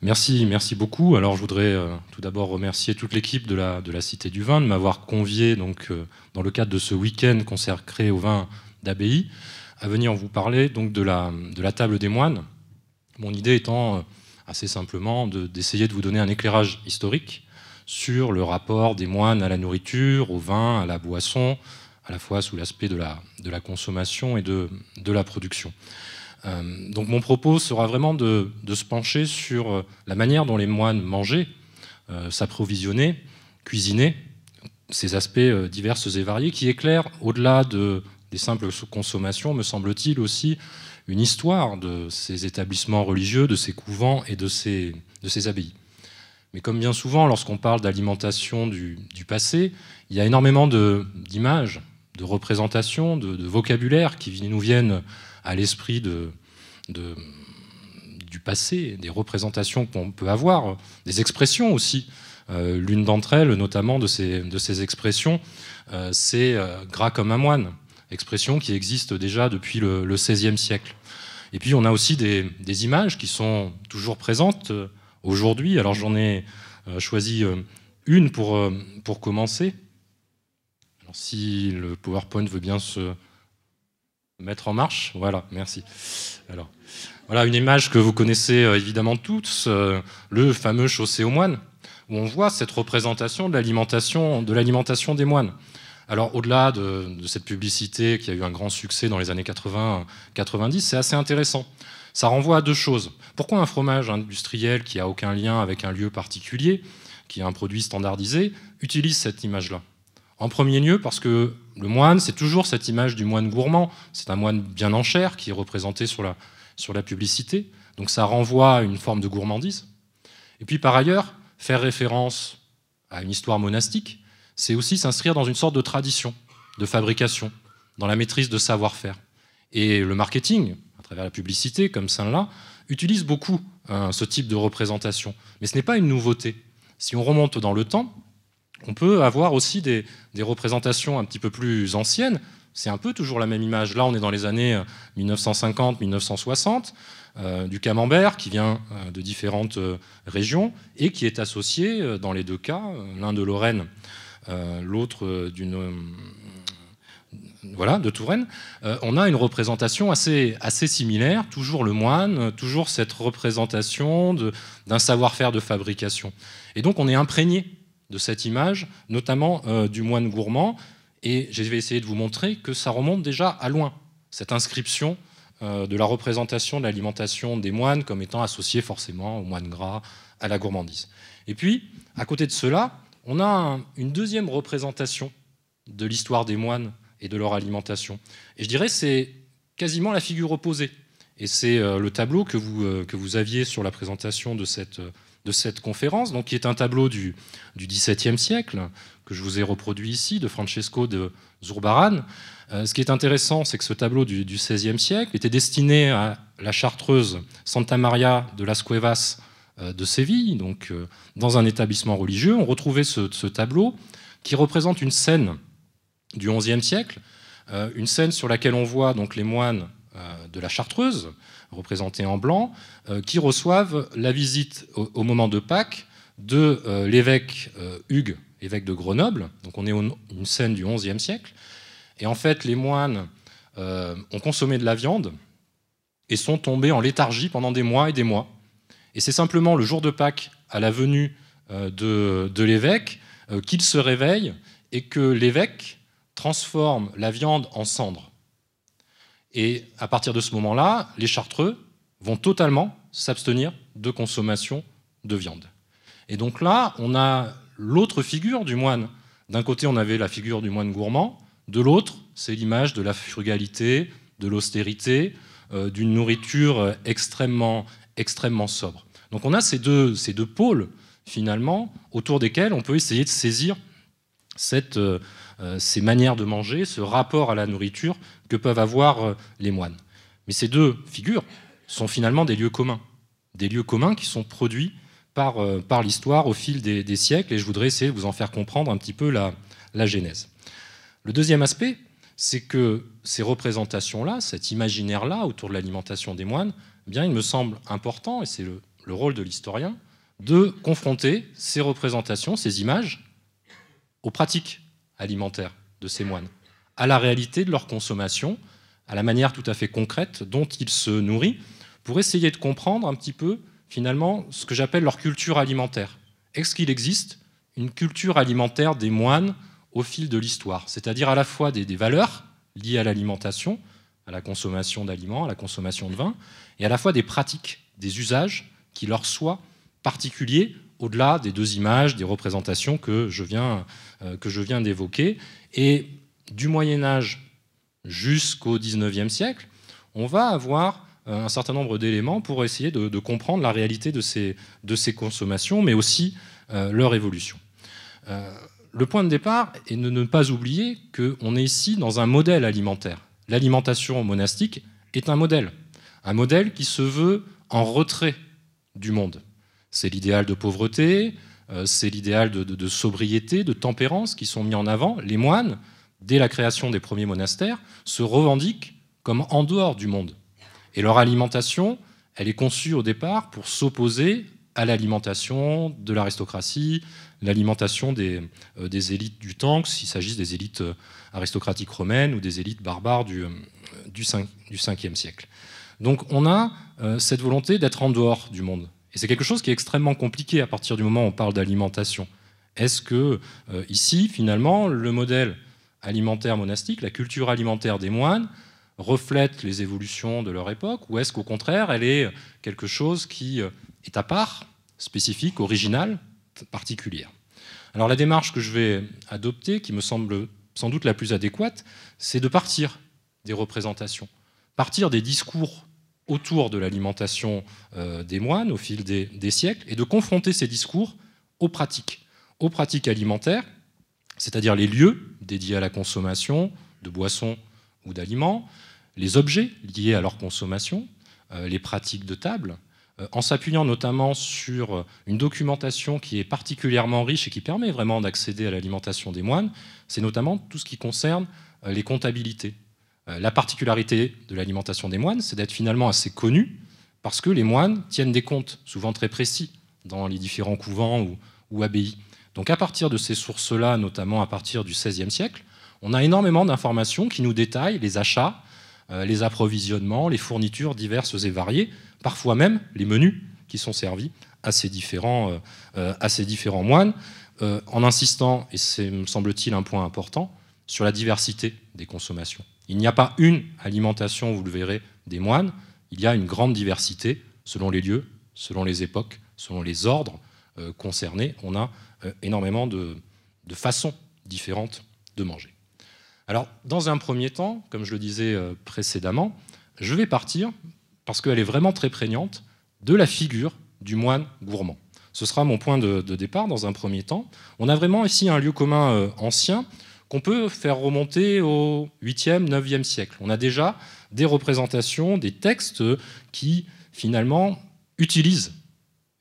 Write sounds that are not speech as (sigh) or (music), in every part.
Merci, merci beaucoup. Alors je voudrais euh, tout d'abord remercier toute l'équipe de la, Cité du Vin de m'avoir convié donc, euh, dans le cadre de ce week-end consacré au vin d'abbaye à venir vous parler donc, de, la, table des moines. Mon idée étant euh, assez simplement d'essayer de, vous donner un éclairage historique sur le rapport des moines à la nourriture, au vin, à la boisson, à la fois sous l'aspect de la, consommation et de la production. Euh, donc mon propos sera vraiment de, se pencher sur euh, la manière dont les moines mangeaient, euh, s'approvisionnaient, cuisinaient, ces aspects divers et variés qui éclairent, au-delà de, des simples consommations, me semble-t-il aussi, une histoire de ces établissements religieux, de ces couvents et de ces, abbayes. Mais comme bien souvent, lorsqu'on parle d'alimentation du, passé, il y a énormément d'images, de, représentations, de, vocabulaire qui nous viennent à l'esprit de, du passé, des représentations qu'on peut avoir, des expressions aussi. Euh, l'une d'entre elles, notamment de ces, de ces expressions, euh, c'est euh, gras comme un moine, expression qui existe déjà depuis le, XVIe siècle. Et puis on a aussi des, des images qui sont toujours présentes aujourd'hui. Alors j'en ai choisi une pour, pour commencer. Si le PowerPoint veut bien se, Mettre en marche, voilà, merci. Alors, voilà une image que vous connaissez euh, évidemment tous, euh, le fameux chaussée aux moines, où on voit cette représentation de l'alimentation, de des moines. Alors, au-delà de, cette publicité qui a eu un grand succès dans les années 80-90, c'est assez intéressant. Ça renvoie à deux choses. Pourquoi un fromage industriel qui a aucun lien avec un lieu particulier, qui est un produit standardisé, utilise cette image-là? En premier lieu, parce que le moine, c'est toujours cette image du moine gourmand. C'est un moine bien en chair qui est représenté sur la, sur la publicité. Donc ça renvoie à une forme de gourmandise. Et puis par ailleurs, faire référence à une histoire monastique, c'est aussi s'inscrire dans une sorte de tradition, de fabrication, dans la maîtrise de savoir-faire. Et le marketing, à travers la publicité, comme celle-là, utilise beaucoup hein, ce type de représentation. Mais ce n'est pas une nouveauté. Si on remonte dans le temps, on peut avoir aussi des, représentations un petit peu plus anciennes. C'est un peu toujours la même image. Là, on est dans les années 1950-1960, euh, euh, du camembert qui vient euh, de différentes régions et qui est associé dans les deux cas, l'un de Lorraine, l'autre d'une voilà, de Touraine, on a une représentation assez, assez similaire, toujours le moine, toujours cette représentation d'un savoir-faire de fabrication. Et donc on est imprégné de cette image, notamment euh, du moine gourmand. Et je vais essayer de vous montrer que ça remonte déjà à loin, cette inscription euh, de la représentation de l'alimentation des moines comme étant associée forcément au moine gras, à la gourmandise. Et puis, à côté de cela, on a une deuxième représentation de l'histoire des moines et de leur alimentation. Et je dirais c'est quasiment la figure opposée. Et c'est euh, le tableau que vous, que vous aviez sur la présentation de cette de cette conférence, donc qui est un tableau du, XVIIe siècle, que je vous ai reproduit ici, de Francesco de Zurbaran. Euh, ce qui est intéressant, c'est que ce tableau du, XVIe siècle était destiné à la chartreuse Santa Maria de las Cuevas euh, de Séville, donc euh, dans un établissement religieux. On retrouvait ce, ce tableau qui représente une scène du XIe siècle, une scène sur laquelle on voit donc les moines de la chartreuse, représentés en blanc, euh, qui reçoivent la visite au, moment de Pâques de euh, l'évêque euh, Hugues, évêque de Grenoble. Donc on est une scène du XIe siècle. Et en fait, les moines ont consommé de la viande et sont tombés en léthargie pendant des mois et des mois. Et c'est simplement le jour de Pâques, à la venue de, de l'évêque, qu'ils se réveillent et que l'évêque transforme la viande en cendre. Et à partir de ce moment-là, les chartreux vont totalement s'abstenir de consommation de viande. Et donc là, on a l'autre figure du moine. D'un côté, on avait la figure du moine gourmand, de l'autre, c'est l'image de la frugalité, de l'austérité, euh, d'une nourriture extrêmement, extrêmement sobre. Donc on a ces deux, ces deux pôles, finalement, autour desquels on peut essayer de saisir euh, euh, ces manières de manger, ce rapport à la nourriture que peuvent avoir euh, les moines. Mais ces deux figures sont finalement des lieux communs, des lieux communs qui sont produits par, euh, l'histoire au fil des, siècles, et je voudrais essayer de vous en faire comprendre un petit peu la, genèse. Le deuxième aspect, c'est que ces représentations-là, cet imaginaire-là autour de l'alimentation des moines, eh bien, il me semble important, et c'est le rôle de l'historien, de confronter ces représentations, ces images, aux pratiques alimentaires de ces moines, à la réalité de leur consommation, à la manière tout à fait concrète dont ils se nourrissent, pour essayer de comprendre un petit peu, finalement, ce que j'appelle leur culture alimentaire. Est-ce qu'il existe une culture alimentaire des moines au fil de l'histoire, c'est-à-dire à la fois des, valeurs liées à l'alimentation, à la consommation d'aliments, à la consommation de vin, et à la fois des pratiques, des usages qui leur soient particuliers au-delà des deux images, des représentations que je viens, euh, que je viens d'évoquer. Et du Moyen Âge jusqu'au XIXe siècle, on va avoir euh, un certain nombre d'éléments pour essayer de, comprendre la réalité de ces, de ces consommations, mais aussi euh, leur évolution. le point de départ est de ne pas oublier qu'on est ici dans un modèle alimentaire. L'alimentation monastique est un modèle, un modèle qui se veut en retrait du monde. C'est l'idéal de pauvreté, euh, c'est l'idéal de, sobriété, de tempérance qui sont mis en avant. Les moines, dès la création des premiers monastères, se revendiquent comme en dehors du monde. Et leur alimentation, elle est conçue au départ pour s'opposer à l'alimentation de l'aristocratie, l'alimentation des, euh, élites du temps, s'il s'agisse des élites euh, aristocratiques romaines ou des élites barbares du, du, 5, du 5e siècle. Donc on a cette volonté d'être en dehors du monde. Et c'est quelque chose qui est extrêmement compliqué à partir du moment où on parle d'alimentation. Est-ce que euh, ici, finalement, le modèle alimentaire monastique, la culture alimentaire des moines, reflète les évolutions de leur époque, ou est-ce qu'au contraire, elle est quelque chose qui euh, est à part, spécifique, original, particulière? Alors la démarche que je vais adopter, qui me semble sans doute la plus adéquate, c'est de partir des représentations, partir des discours autour de l'alimentation euh, des moines au fil des, siècles et de confronter ces discours aux pratiques, aux pratiques alimentaires, c'est-à-dire les lieux dédiés à la consommation de boissons ou d'aliments, les objets liés à leur consommation, euh, les pratiques de table, euh, en s'appuyant notamment sur une documentation qui est particulièrement riche et qui permet vraiment d'accéder à l'alimentation des moines, c'est notamment tout ce qui concerne les comptabilités, euh, la particularité de l'alimentation des moines, c'est d'être finalement assez connu, parce que les moines tiennent des comptes, souvent très précis, dans les différents couvents ou, abbayes. Donc à partir de ces sources-là, notamment à partir du XVIe siècle, on a énormément d'informations qui nous détaillent les achats, euh, les approvisionnements, les fournitures diverses et variées, parfois même les menus qui sont servis à ces différents, euh, différents moines, en insistant, et c'est, me semble-t-il, un point important, sur la diversité des consommations. Il n'y a pas une alimentation, vous le verrez, des moines, il y a une grande diversité selon les lieux, selon les époques, selon les ordres euh, concernés. On a euh, énormément de, façons différentes de manger. Alors, dans un premier temps, comme je le disais euh, précédemment, je vais partir, parce qu'elle est vraiment très prégnante, de la figure du moine gourmand. Ce sera mon point de, de départ dans un premier temps. On a vraiment ici un lieu commun ancien qu'on peut faire remonter au 8e, 9e siècle. On a déjà des représentations, des textes qui finalement utilisent,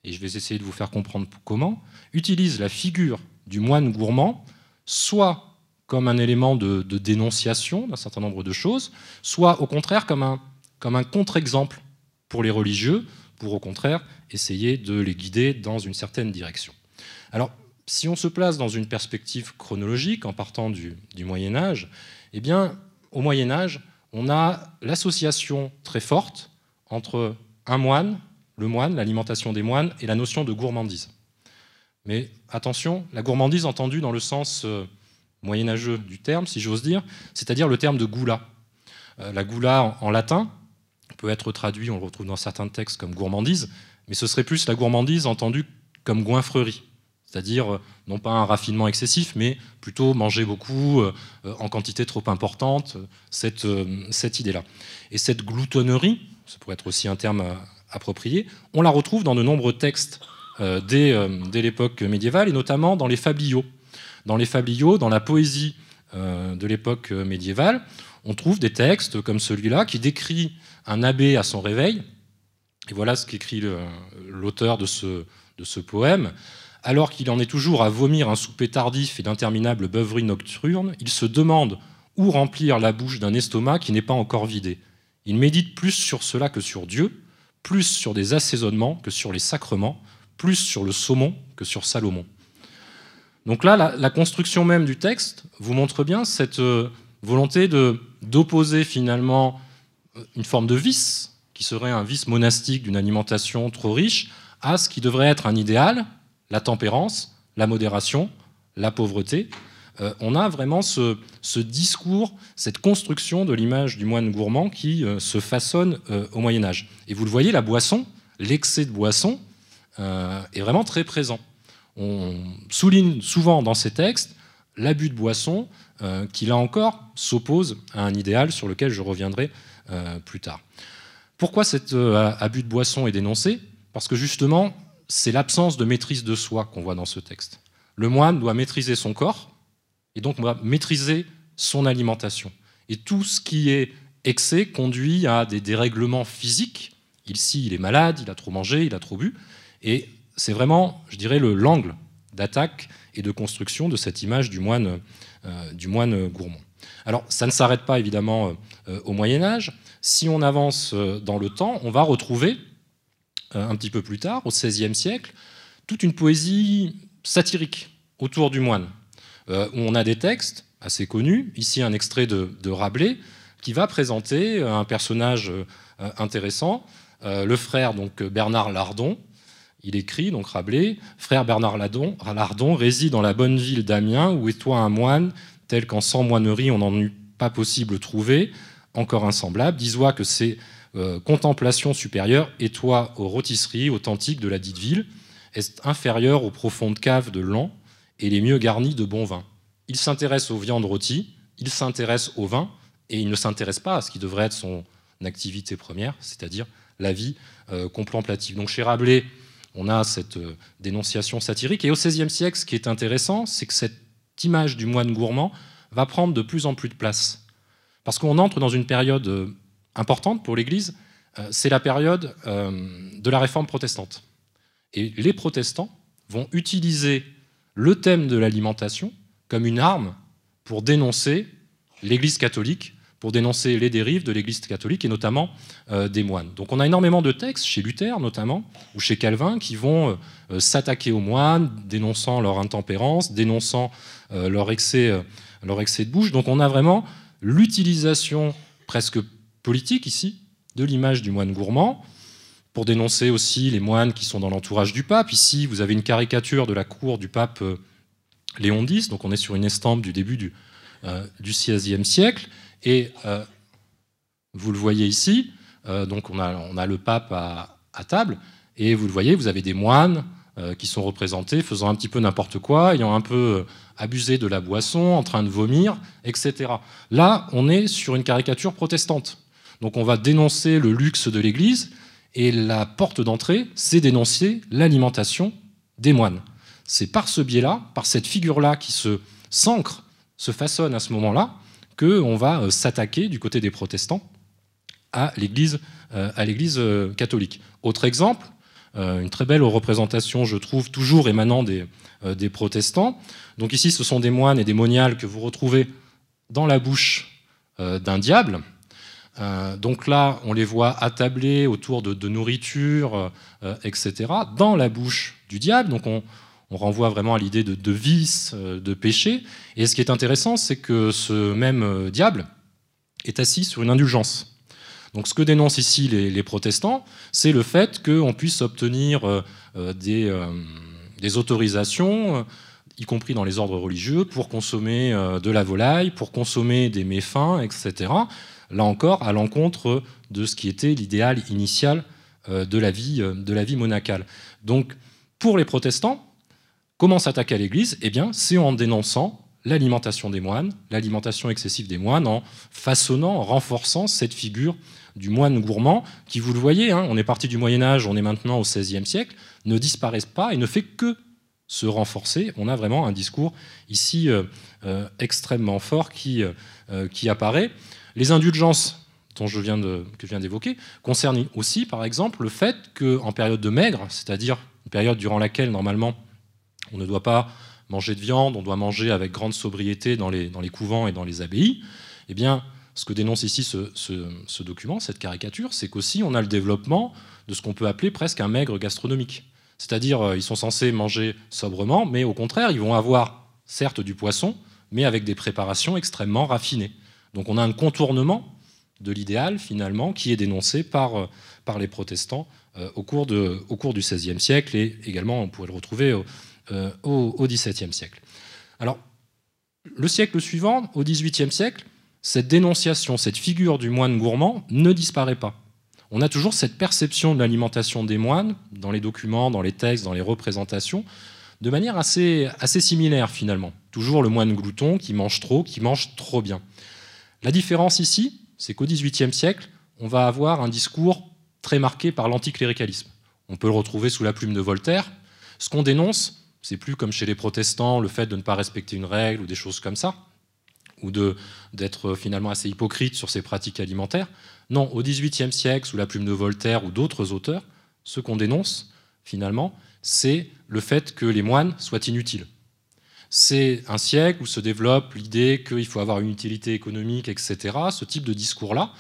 et je vais essayer de vous faire comprendre comment, utilisent la figure du moine gourmand, soit comme un élément de, dénonciation d'un certain nombre de choses, soit au contraire comme un, comme un contre-exemple pour les religieux, pour au contraire essayer de les guider dans une certaine direction. Alors, si on se place dans une perspective chronologique en partant du, Moyen Âge, eh bien, au Moyen Âge, on a l'association très forte entre un moine, le moine, l'alimentation des moines, et la notion de gourmandise. Mais attention, la gourmandise entendue dans le sens euh, moyenâgeux du terme, si j'ose dire, c'est-à-dire le terme de goula. Euh, la goula en, latin peut être traduit, on le retrouve dans certains textes comme gourmandise, mais ce serait plus la gourmandise entendue comme goinfrerie c'est-à-dire euh, non pas un raffinement excessif, mais plutôt manger beaucoup en quantité trop importante, cette, cette idée-là. Et cette gloutonnerie, ça pourrait être aussi un terme approprié, on la retrouve dans de nombreux textes dès, dès l'époque médiévale, et notamment dans les fabliaux. Dans les fabliaux, dans la poésie de l'époque médiévale, on trouve des textes comme celui-là qui décrit un abbé à son réveil. Et voilà ce qu'écrit l'auteur de ce, de ce poème. Alors qu'il en est toujours à vomir un souper tardif et d'interminables beuveries nocturnes, il se demande où remplir la bouche d'un estomac qui n'est pas encore vidé. Il médite plus sur cela que sur Dieu, plus sur des assaisonnements que sur les sacrements, plus sur le saumon que sur Salomon. Donc là, la, construction même du texte vous montre bien cette euh, volonté d'opposer finalement euh, une forme de vice, qui serait un vice monastique d'une alimentation trop riche, à ce qui devrait être un idéal, la tempérance, la modération, la pauvreté. Euh, on a vraiment ce, discours, cette construction de l'image du moine gourmand qui se façonne au Moyen Âge. Et vous le voyez, la boisson, l'excès de boisson, est vraiment très présent. On souligne souvent dans ces textes l'abus de boisson qui, là encore, s'oppose à un idéal sur lequel je reviendrai plus tard. Pourquoi cet abus de boisson est dénoncé? Parce que justement, c'est l'absence de maîtrise de soi qu'on voit dans ce texte. Le moine doit maîtriser son corps et donc doit maîtriser son alimentation. Et tout ce qui est excès conduit à des dérèglements physiques. Ici, il est malade, il a trop mangé, il a trop bu. Et c'est vraiment, je dirais, le l'angle d'attaque et de construction de cette image du moine, euh, gourmand. Alors, ça ne s'arrête pas évidemment euh, au Moyen Âge. Si on avance euh, dans le temps, on va retrouver un petit peu plus tard, au XVIe siècle, toute une poésie satirique autour du moine, où on a des textes assez connus, ici un extrait de, Rabelais, qui va présenter un personnage intéressant, le frère donc Bernard Lardon. Il écrit, donc Rabelais, Frère Bernard Lardon, Lardon réside dans la bonne ville d'Amiens, où est toi un moine, tel qu'en sans moinerie on n'en eût pas possible trouver, encore insemblable. Dis-moi que c'est euh, contemplation supérieure, et aux rôtisseries authentiques de la dite ville, est inférieur aux profondes caves de Lan et les mieux garnies de bon vin? Il s'intéresse aux viandes rôties, il s'intéresse au vin, et il ne s'intéresse pas à ce qui devrait être son activité première, c'est-à-dire la vie euh, contemplative. Donc chez Rabelais, on a cette euh, dénonciation satirique, et au XVIe siècle, ce qui est intéressant, c'est que cette image du moine gourmand va prendre de plus en plus de place. Parce qu'on entre dans une période importante pour l'Église, euh, c'est la période euh, de la réforme protestante. Et les protestants vont utiliser le thème de l'alimentation comme une arme pour dénoncer l'Église catholique, pour dénoncer les dérives de l'Église catholique et notamment euh, des moines. Donc on a énormément de textes, chez Luther notamment, ou chez Calvin, qui vont s'attaquer aux moines, dénonçant leur intempérance, dénonçant leur, excès, de bouche. Donc on a vraiment l'utilisation presque politique ici, de l'image du moine gourmand, pour dénoncer aussi les moines qui sont dans l'entourage du pape. Ici, vous avez une caricature de la cour du pape euh, Léon X, donc on est sur une estampe du début du, euh, du XVIe siècle, et euh, vous le voyez ici, donc on a, le pape à, table, et vous le voyez, vous avez des moines qui sont représentés faisant un petit peu n'importe quoi, ayant un peu abusé de la boisson, en train de vomir, etc. Là, on est sur une caricature protestante. Donc on va dénoncer le luxe de l'Église, et la porte d'entrée, c'est dénoncer l'alimentation des moines. C'est par ce biais-là, par cette figure-là qui se s'ancre, se façonne à ce moment-là, qu'on va euh, s'attaquer du côté des protestants à l'Église euh, euh, catholique. Autre exemple, une très belle représentation, je trouve, toujours émanant des, protestants. Donc ici, ce sont des moines et des moniales que vous retrouvez dans la bouche d'un diable, donc là, on les voit attablés autour de, nourriture, euh, etc., dans la bouche du diable. Donc on, renvoie vraiment à l'idée de, vice, euh, de péché. Et ce qui est intéressant, c'est que ce même diable est assis sur une indulgence. Donc ce que dénoncent ici les, protestants, c'est le fait qu'on puisse obtenir des, des, autorisations, y compris dans les ordres religieux, pour consommer de la volaille, pour consommer des méfains, etc là encore, à l'encontre de ce qui était l'idéal initial euh, de la, vie, euh, de la vie monacale. Donc, pour les protestants, comment s'attaquer à l'Église Eh bien, c'est en dénonçant l'alimentation des moines, l'alimentation excessive des moines, en façonnant, en renforçant cette figure du moine gourmand, qui, vous le voyez, hein, on est parti du Moyen Âge, on est maintenant au XVIe siècle, ne disparaît pas et ne fait que se renforcer. On a vraiment un discours ici euh, extrêmement fort qui, qui apparaît. Les indulgences dont je viens que je viens d'évoquer concernent aussi, par exemple, le fait qu'en période de maigre, c'est-à-dire une période durant laquelle normalement on ne doit pas manger de viande, on doit manger avec grande sobriété dans les, couvents et dans les abbayes, eh bien, ce que dénonce ici ce, document, cette caricature, c'est qu'aussi on a le développement de ce qu'on peut appeler presque un maigre gastronomique. C'est-à-dire, euh, ils sont censés manger sobrement, mais au contraire, ils vont avoir certes du poisson, mais avec des préparations extrêmement raffinées. Donc on a un contournement de l'idéal, finalement, qui est dénoncé par, euh, les protestants euh, au, cours du XVIe siècle, et également on pourrait le retrouver au XVIIe siècle. Alors, le siècle suivant, au XVIIIe siècle, cette dénonciation, cette figure du moine gourmand ne disparaît pas. On a toujours cette perception de l'alimentation des moines dans les documents, dans les textes, dans les représentations, de manière assez, assez similaire finalement. Toujours le moine glouton qui mange trop, qui mange trop bien. La différence ici, c'est qu'au XVIIIe siècle, on va avoir un discours très marqué par l'anticléricalisme. On peut le retrouver sous la plume de Voltaire. Ce qu'on dénonce, c'est plus comme chez les protestants le fait de ne pas respecter une règle ou des choses comme ça, ou d'être finalement assez hypocrite sur ses pratiques alimentaires. Non, au XVIIIe siècle, sous la plume de Voltaire ou d'autres auteurs, ce qu'on dénonce, finalement, c'est le fait que les moines soient inutiles. C'est un siècle où se développe l'idée qu'il faut avoir une utilité économique, etc., ce type de discours-là,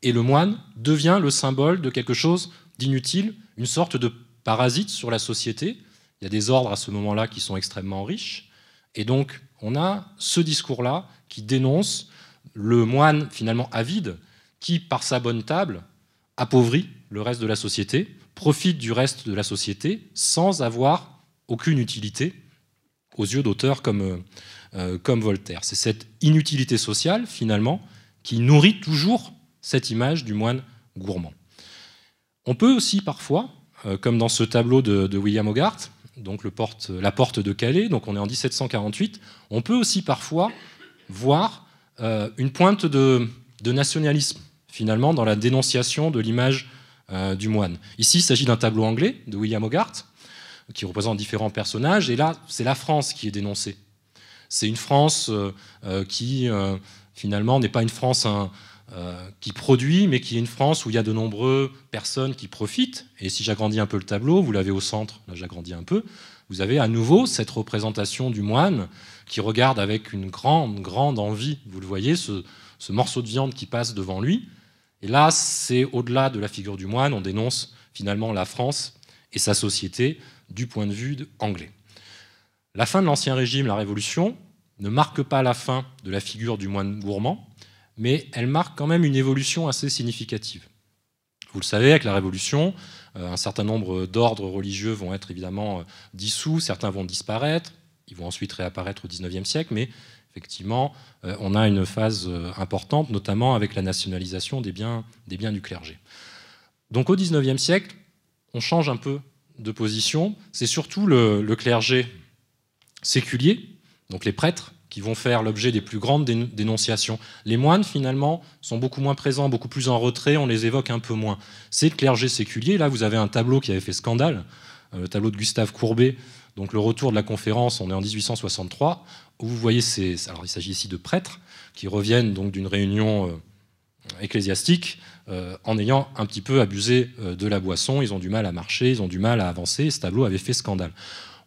et le moine devient le symbole de quelque chose d'inutile, une sorte de parasite sur la société. Il y a des ordres à ce moment-là qui sont extrêmement riches, et donc on a ce discours-là qui dénonce le moine finalement avide qui, par sa bonne table, appauvrit le reste de la société, profite du reste de la société sans avoir aucune utilité aux yeux d'auteurs comme, euh, comme Voltaire. C'est cette inutilité sociale, finalement, qui nourrit toujours cette image du moine gourmand. On peut aussi parfois, euh, comme dans ce tableau de, William Hogarth, donc la porte de Calais, donc on est en 1748, on peut aussi parfois voir une pointe de, nationalisme finalement, dans la dénonciation de l'image euh, du moine. Ici, il s'agit d'un tableau anglais de William Hogarth, qui représente différents personnages, et là, c'est la France qui est dénoncée. C'est une France euh, euh, qui, finalement, n'est pas une France qui produit, mais qui est une France où il y a de nombreuses personnes qui profitent. Et si j'agrandis un peu le tableau, vous l'avez au centre, là j'agrandis un peu, vous avez à nouveau cette représentation du moine qui regarde avec une grande, grande envie, vous le voyez, ce, ce morceau de viande qui passe devant lui, et là, c'est au-delà de la figure du moine, on dénonce finalement la France et sa société du point de vue anglais. La fin de l'Ancien Régime, la Révolution, ne marque pas la fin de la figure du moine gourmand, mais elle marque quand même une évolution assez significative. Vous le savez, avec la Révolution, euh, un certain nombre d'ordres religieux vont être évidemment euh, dissous, certains vont disparaître, ils vont ensuite réapparaître au XIXe siècle, mais effectivement, euh, on a une phase importante, notamment avec la nationalisation des biens du clergé. Donc au XIXe siècle, on change un peu de position. C'est surtout le, clergé séculier, donc les prêtres, qui vont faire l'objet des plus grandes dénonciations. Les moines, finalement, sont beaucoup moins présents, beaucoup plus en retrait, on les évoque un peu moins. C'est le clergé séculier. Là, vous avez un tableau qui avait fait scandale, euh, le tableau de Gustave Courbet, donc le retour de la conférence, on est en 1863, où vous voyez, ces, alors il s'agit ici de prêtres qui reviennent donc d'une réunion euh, ecclésiastique euh, en ayant un petit peu abusé de la boisson. Ils ont du mal à marcher, ils ont du mal à avancer. ce tableau avait fait scandale.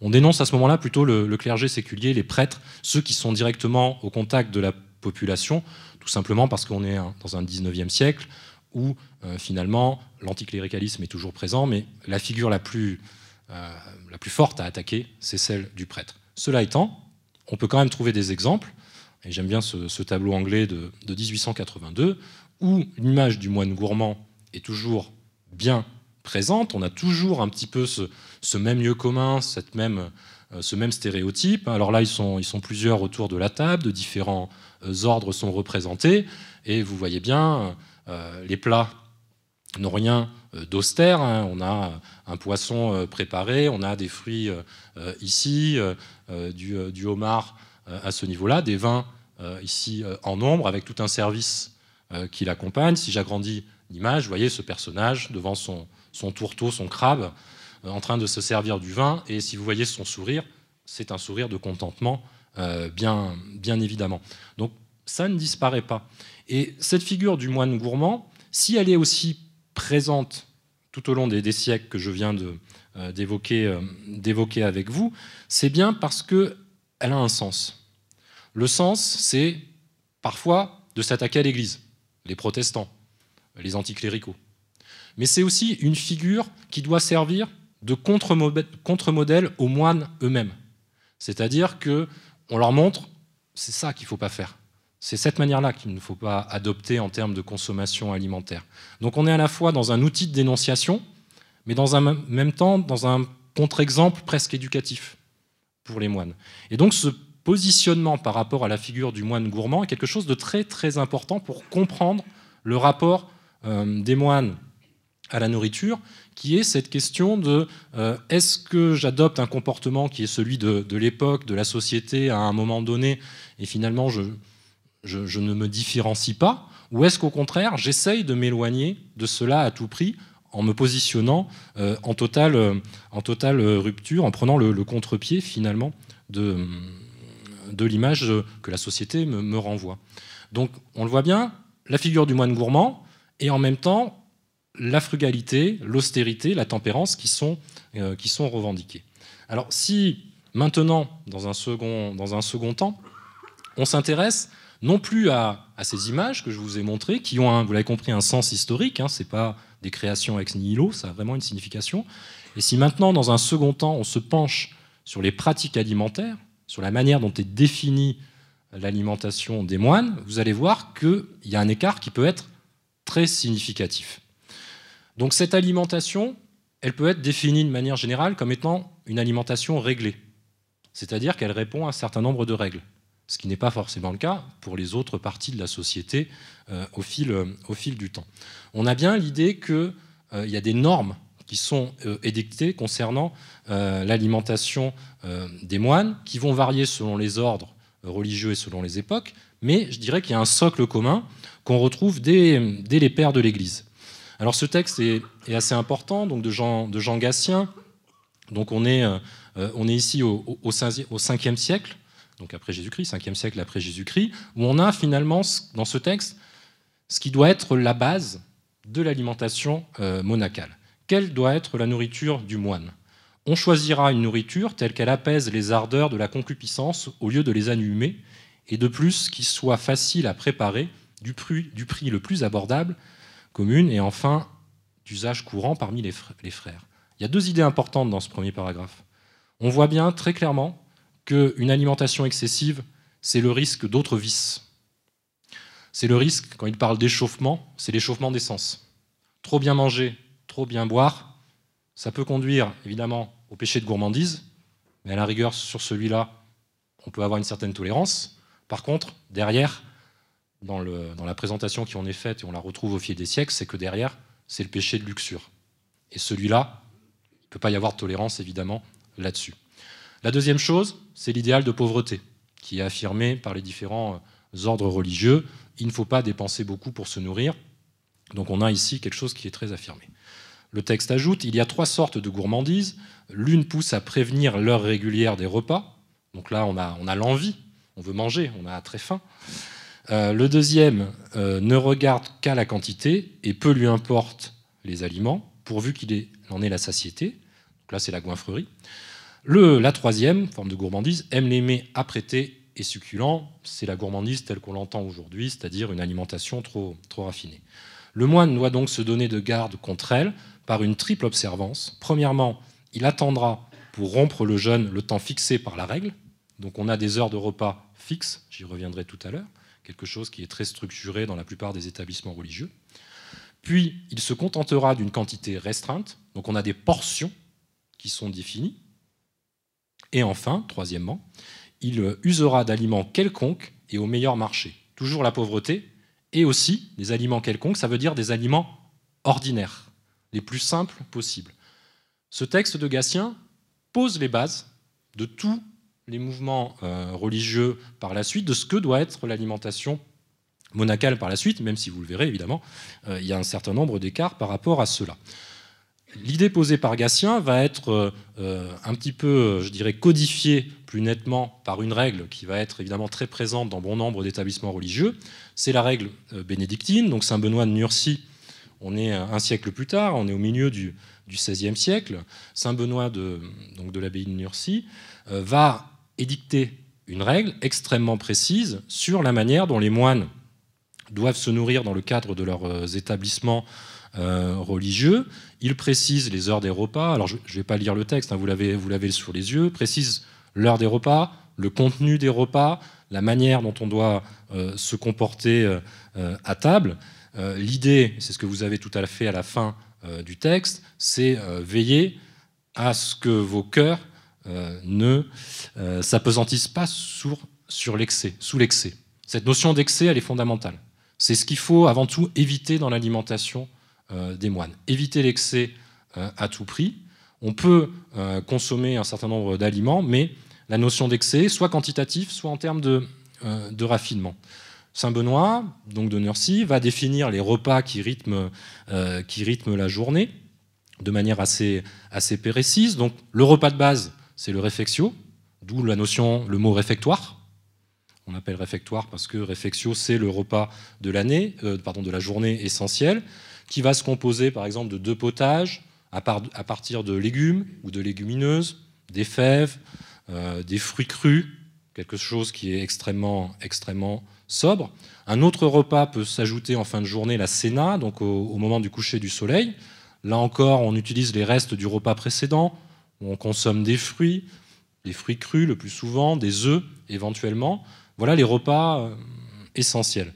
On dénonce à ce moment-là plutôt le, clergé séculier, les prêtres, ceux qui sont directement au contact de la population, tout simplement parce qu'on est dans un 19e siècle où finalement l'anticléricalisme est toujours présent, mais la figure la plus euh, la plus forte à attaquer, c'est celle du prêtre. Cela étant, on peut quand même trouver des exemples, et j'aime bien ce, tableau anglais de, 1882, où l'image du moine gourmand est toujours bien présente, on a toujours un petit peu ce, même lieu commun, cette même, euh, ce même stéréotype. Alors là, ils sont, ils sont plusieurs autour de la table, de différents euh, ordres sont représentés, et vous voyez bien, les plats n'ont rien euh, d'austère. Hein. On a un poisson euh, préparé, on a des fruits euh, ici, du, homard à ce niveau-là, des vins ici en nombre, avec tout un service qui l'accompagne. Si j'agrandis l'image, vous voyez ce personnage devant son tourteau, son crabe, en train de se servir du vin. Et si vous voyez son sourire, c'est un sourire de contentement, bien, bien évidemment. Donc ça ne disparaît pas. Et cette figure du moine gourmand, si elle est aussi présente tout au long des, siècles que je viens euh, euh, d'évoquer avec vous, c'est bien parce qu'elle a un sens. Le sens, c'est parfois de s'attaquer à l'Église. les protestants, les anticléricaux. Mais c'est aussi une figure qui doit servir de contre-modèle aux moines eux-mêmes. C'est-à-dire qu'on leur montre, c'est ça qu'il ne faut pas faire. C'est cette manière-là qu'il ne faut pas adopter en termes de consommation alimentaire. Donc on est à la fois dans un outil de dénonciation, mais dans un même temps dans un contre-exemple presque éducatif pour les moines. Et donc ce positionnement par rapport à la figure du moine gourmand est quelque chose de très très important pour comprendre le rapport euh, des moines à la nourriture, qui est cette question de euh, est-ce que j'adopte un comportement qui est celui de, l'époque, de la société à un moment donné, et finalement je, ne me différencie pas, ou est-ce qu'au contraire j'essaye de m'éloigner de cela à tout prix en me positionnant euh, en totale, rupture, en prenant le, contre-pied finalement de, de l'image que la société me, me renvoie? Donc on le voit bien, la figure du moine gourmand, et en même temps la frugalité, l'austérité, la tempérance qui sont, euh, qui sont revendiquées. Alors si maintenant, dans un second, dans un second temps, on s'intéresse non plus à, ces images que je vous ai montrées, qui ont, un, vous l'avez compris, un sens historique, hein, ce n'est pas des créations ex nihilo, ça a vraiment une signification. Et si maintenant, dans un second temps, on se penche sur les pratiques alimentaires, sur la manière dont est définie l'alimentation des moines, vous allez voir qu'il y a un écart qui peut être très significatif. Donc cette alimentation, elle peut être définie de manière générale comme étant une alimentation réglée, c'est-à-dire qu'elle répond à un certain nombre de règles, ce qui n'est pas forcément le cas pour les autres parties de la société euh, au, fil, euh, au, fil, du temps. On a bien l'idée qu'il euh, y a des normes qui sont édictées concernant l'alimentation des moines, qui vont varier selon les ordres religieux et selon les époques, mais je dirais qu'il y a un socle commun qu'on retrouve dès les pères de l'Église. Alors ce texte est, assez important, donc de Jean, Gatien. Donc on est, euh, on est ici au, au, 5e siècle, donc après Jésus-Christ, 5e siècle après Jésus-Christ, où on a finalement dans ce texte ce qui doit être la base de l'alimentation euh, monacale. Quelle doit être la nourriture du moine? On choisira une nourriture telle qu'elle apaise les ardeurs de la concupiscence au lieu de les allumer, et de plus qui soit facile à préparer, du prix le plus abordable commune et enfin d'usage courant parmi les frères. Il y a deux idées importantes dans ce premier paragraphe. On voit bien très clairement qu'une alimentation excessive, c'est le risque d'autres vices. C'est le risque, quand il parle d'échauffement, c'est l'échauffement des sens. Trop bien manger, trop bien boire, ça peut conduire évidemment au péché de gourmandise, mais à la rigueur, sur celui-là, on peut avoir une certaine tolérance. Par contre, derrière, dans, la présentation qui en est faite, et on la retrouve au fil des siècles, c'est que derrière, c'est le péché de luxure. Et celui-là, il ne peut pas y avoir de tolérance, évidemment, là-dessus. La deuxième chose, c'est l'idéal de pauvreté, qui est affirmé par les différents euh, ordres religieux. Il ne faut pas dépenser beaucoup pour se nourrir. Donc on a ici quelque chose qui est très affirmé. Le texte ajoute, il y a trois sortes de gourmandises. L'une pousse à prévenir l'heure régulière des repas. Donc là, on a, on a l'envie, on veut manger, on a très faim. Euh, le deuxième euh, ne regarde qu'à la quantité et peu lui importe les aliments, pourvu qu'il en ait la satiété. Donc là, c'est la goinfrerie. Le, la troisième forme de gourmandise aime les mets apprêtés et succulents. C'est la gourmandise telle qu'on l'entend aujourd'hui, c'est-à-dire une alimentation trop, trop raffinée. Le moine doit donc se donner de garde contre elle par une triple observance. Premièrement, il attendra pour rompre le jeûne le temps fixé par la règle. Donc on a des heures de repas fixes, j'y reviendrai tout à l'heure quelque chose qui est très structuré dans la plupart des établissements religieux. Puis, il se contentera d'une quantité restreinte, donc on a des portions qui sont définies. Et enfin, troisièmement, il usera d'aliments quelconques et au meilleur marché. Toujours la pauvreté, et aussi des aliments quelconques, ça veut dire des aliments ordinaires, les plus simples possibles. Ce texte de Gatien pose les bases de tout les mouvements euh, religieux par la suite de ce que doit être l'alimentation monacale par la suite, même si vous le verrez évidemment, euh, il y a un certain nombre d'écarts par rapport à cela. L'idée posée par Gatien va être euh, un petit peu, je dirais, codifiée plus nettement par une règle qui va être évidemment très présente dans bon nombre d'établissements religieux. C'est la règle bénédictine, donc Saint Benoît de Nursie, on est un siècle plus tard, on est au milieu du, XVIe siècle. Saint Benoît de, donc de l'abbaye de Nursie va édicter une règle extrêmement précise sur la manière dont les moines doivent se nourrir dans le cadre de leurs établissements religieux. Il précise les heures des repas. Alors je ne vais pas lire le texte, hein, vous l'avez sous les yeux. Précise l'heure des repas, le contenu des repas, la manière dont on doit se comporter à table. L'idée, c'est ce que vous avez tout à fait à la fin du texte, c'est veiller à ce que vos cœurs euh, ne euh, s'apesantissent pas sur, l'excès, sous l'excès. Cette notion d'excès, elle est fondamentale. C'est ce qu'il faut avant tout éviter dans l'alimentation euh, des moines. Éviter l'excès à tout prix. On peut consommer un certain nombre d'aliments, mais la notion d'excès, soit quantitatif, soit en termes de, raffinement. Saint Benoît, donc de Nursie, va définir les repas qui rythment, qui rythment la journée de manière assez, assez précise. Donc le repas de base, c'est le réfectio, d'où la notion, le mot réfectoire. On appelle réfectoire parce que réfectio, c'est le repas de l'année, euh, pardon, de la journée essentielle, qui va se composer par exemple de deux potages à, à partir de légumes ou de légumineuses, des fèves, euh, des fruits crus, quelque chose qui est extrêmement, extrêmement sobre. Un autre repas peut s'ajouter en fin de journée, la cena, donc au moment du coucher du soleil, Là encore, on utilise les restes du repas précédent, on consomme des fruits, des fruits crus le plus souvent, des œufs éventuellement. Voilà les repas euh, essentiels.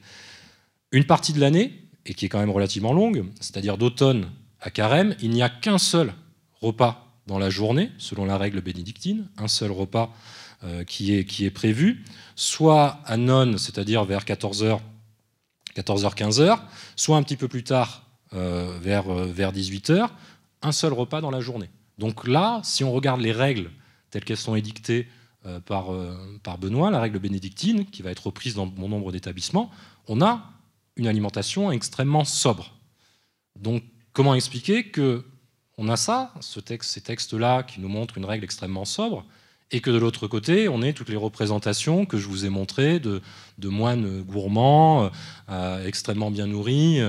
Une partie de l'année, et qui est quand même relativement longue, c'est-à-dire d'automne à carême, il n'y a qu'un seul repas dans la journée, selon la règle bénédictine, un seul repas euh, qui, est, prévu, soit à non, c'est-à-dire vers 14h, 14h, 15h, soit un petit peu plus tard euh, vers, vers 18h, un seul repas dans la journée. Donc là, si on regarde les règles telles qu'elles sont édictées euh, par, par Benoît, la règle bénédictine, qui va être reprise dans bon nombre d'établissements, on a une alimentation extrêmement sobre. Donc comment expliquer que on a ça, ces textes-là qui nous montrent une règle extrêmement sobre, et que de l'autre côté, on ait toutes les représentations que je vous ai montrées de, de moines gourmands, extrêmement bien nourris,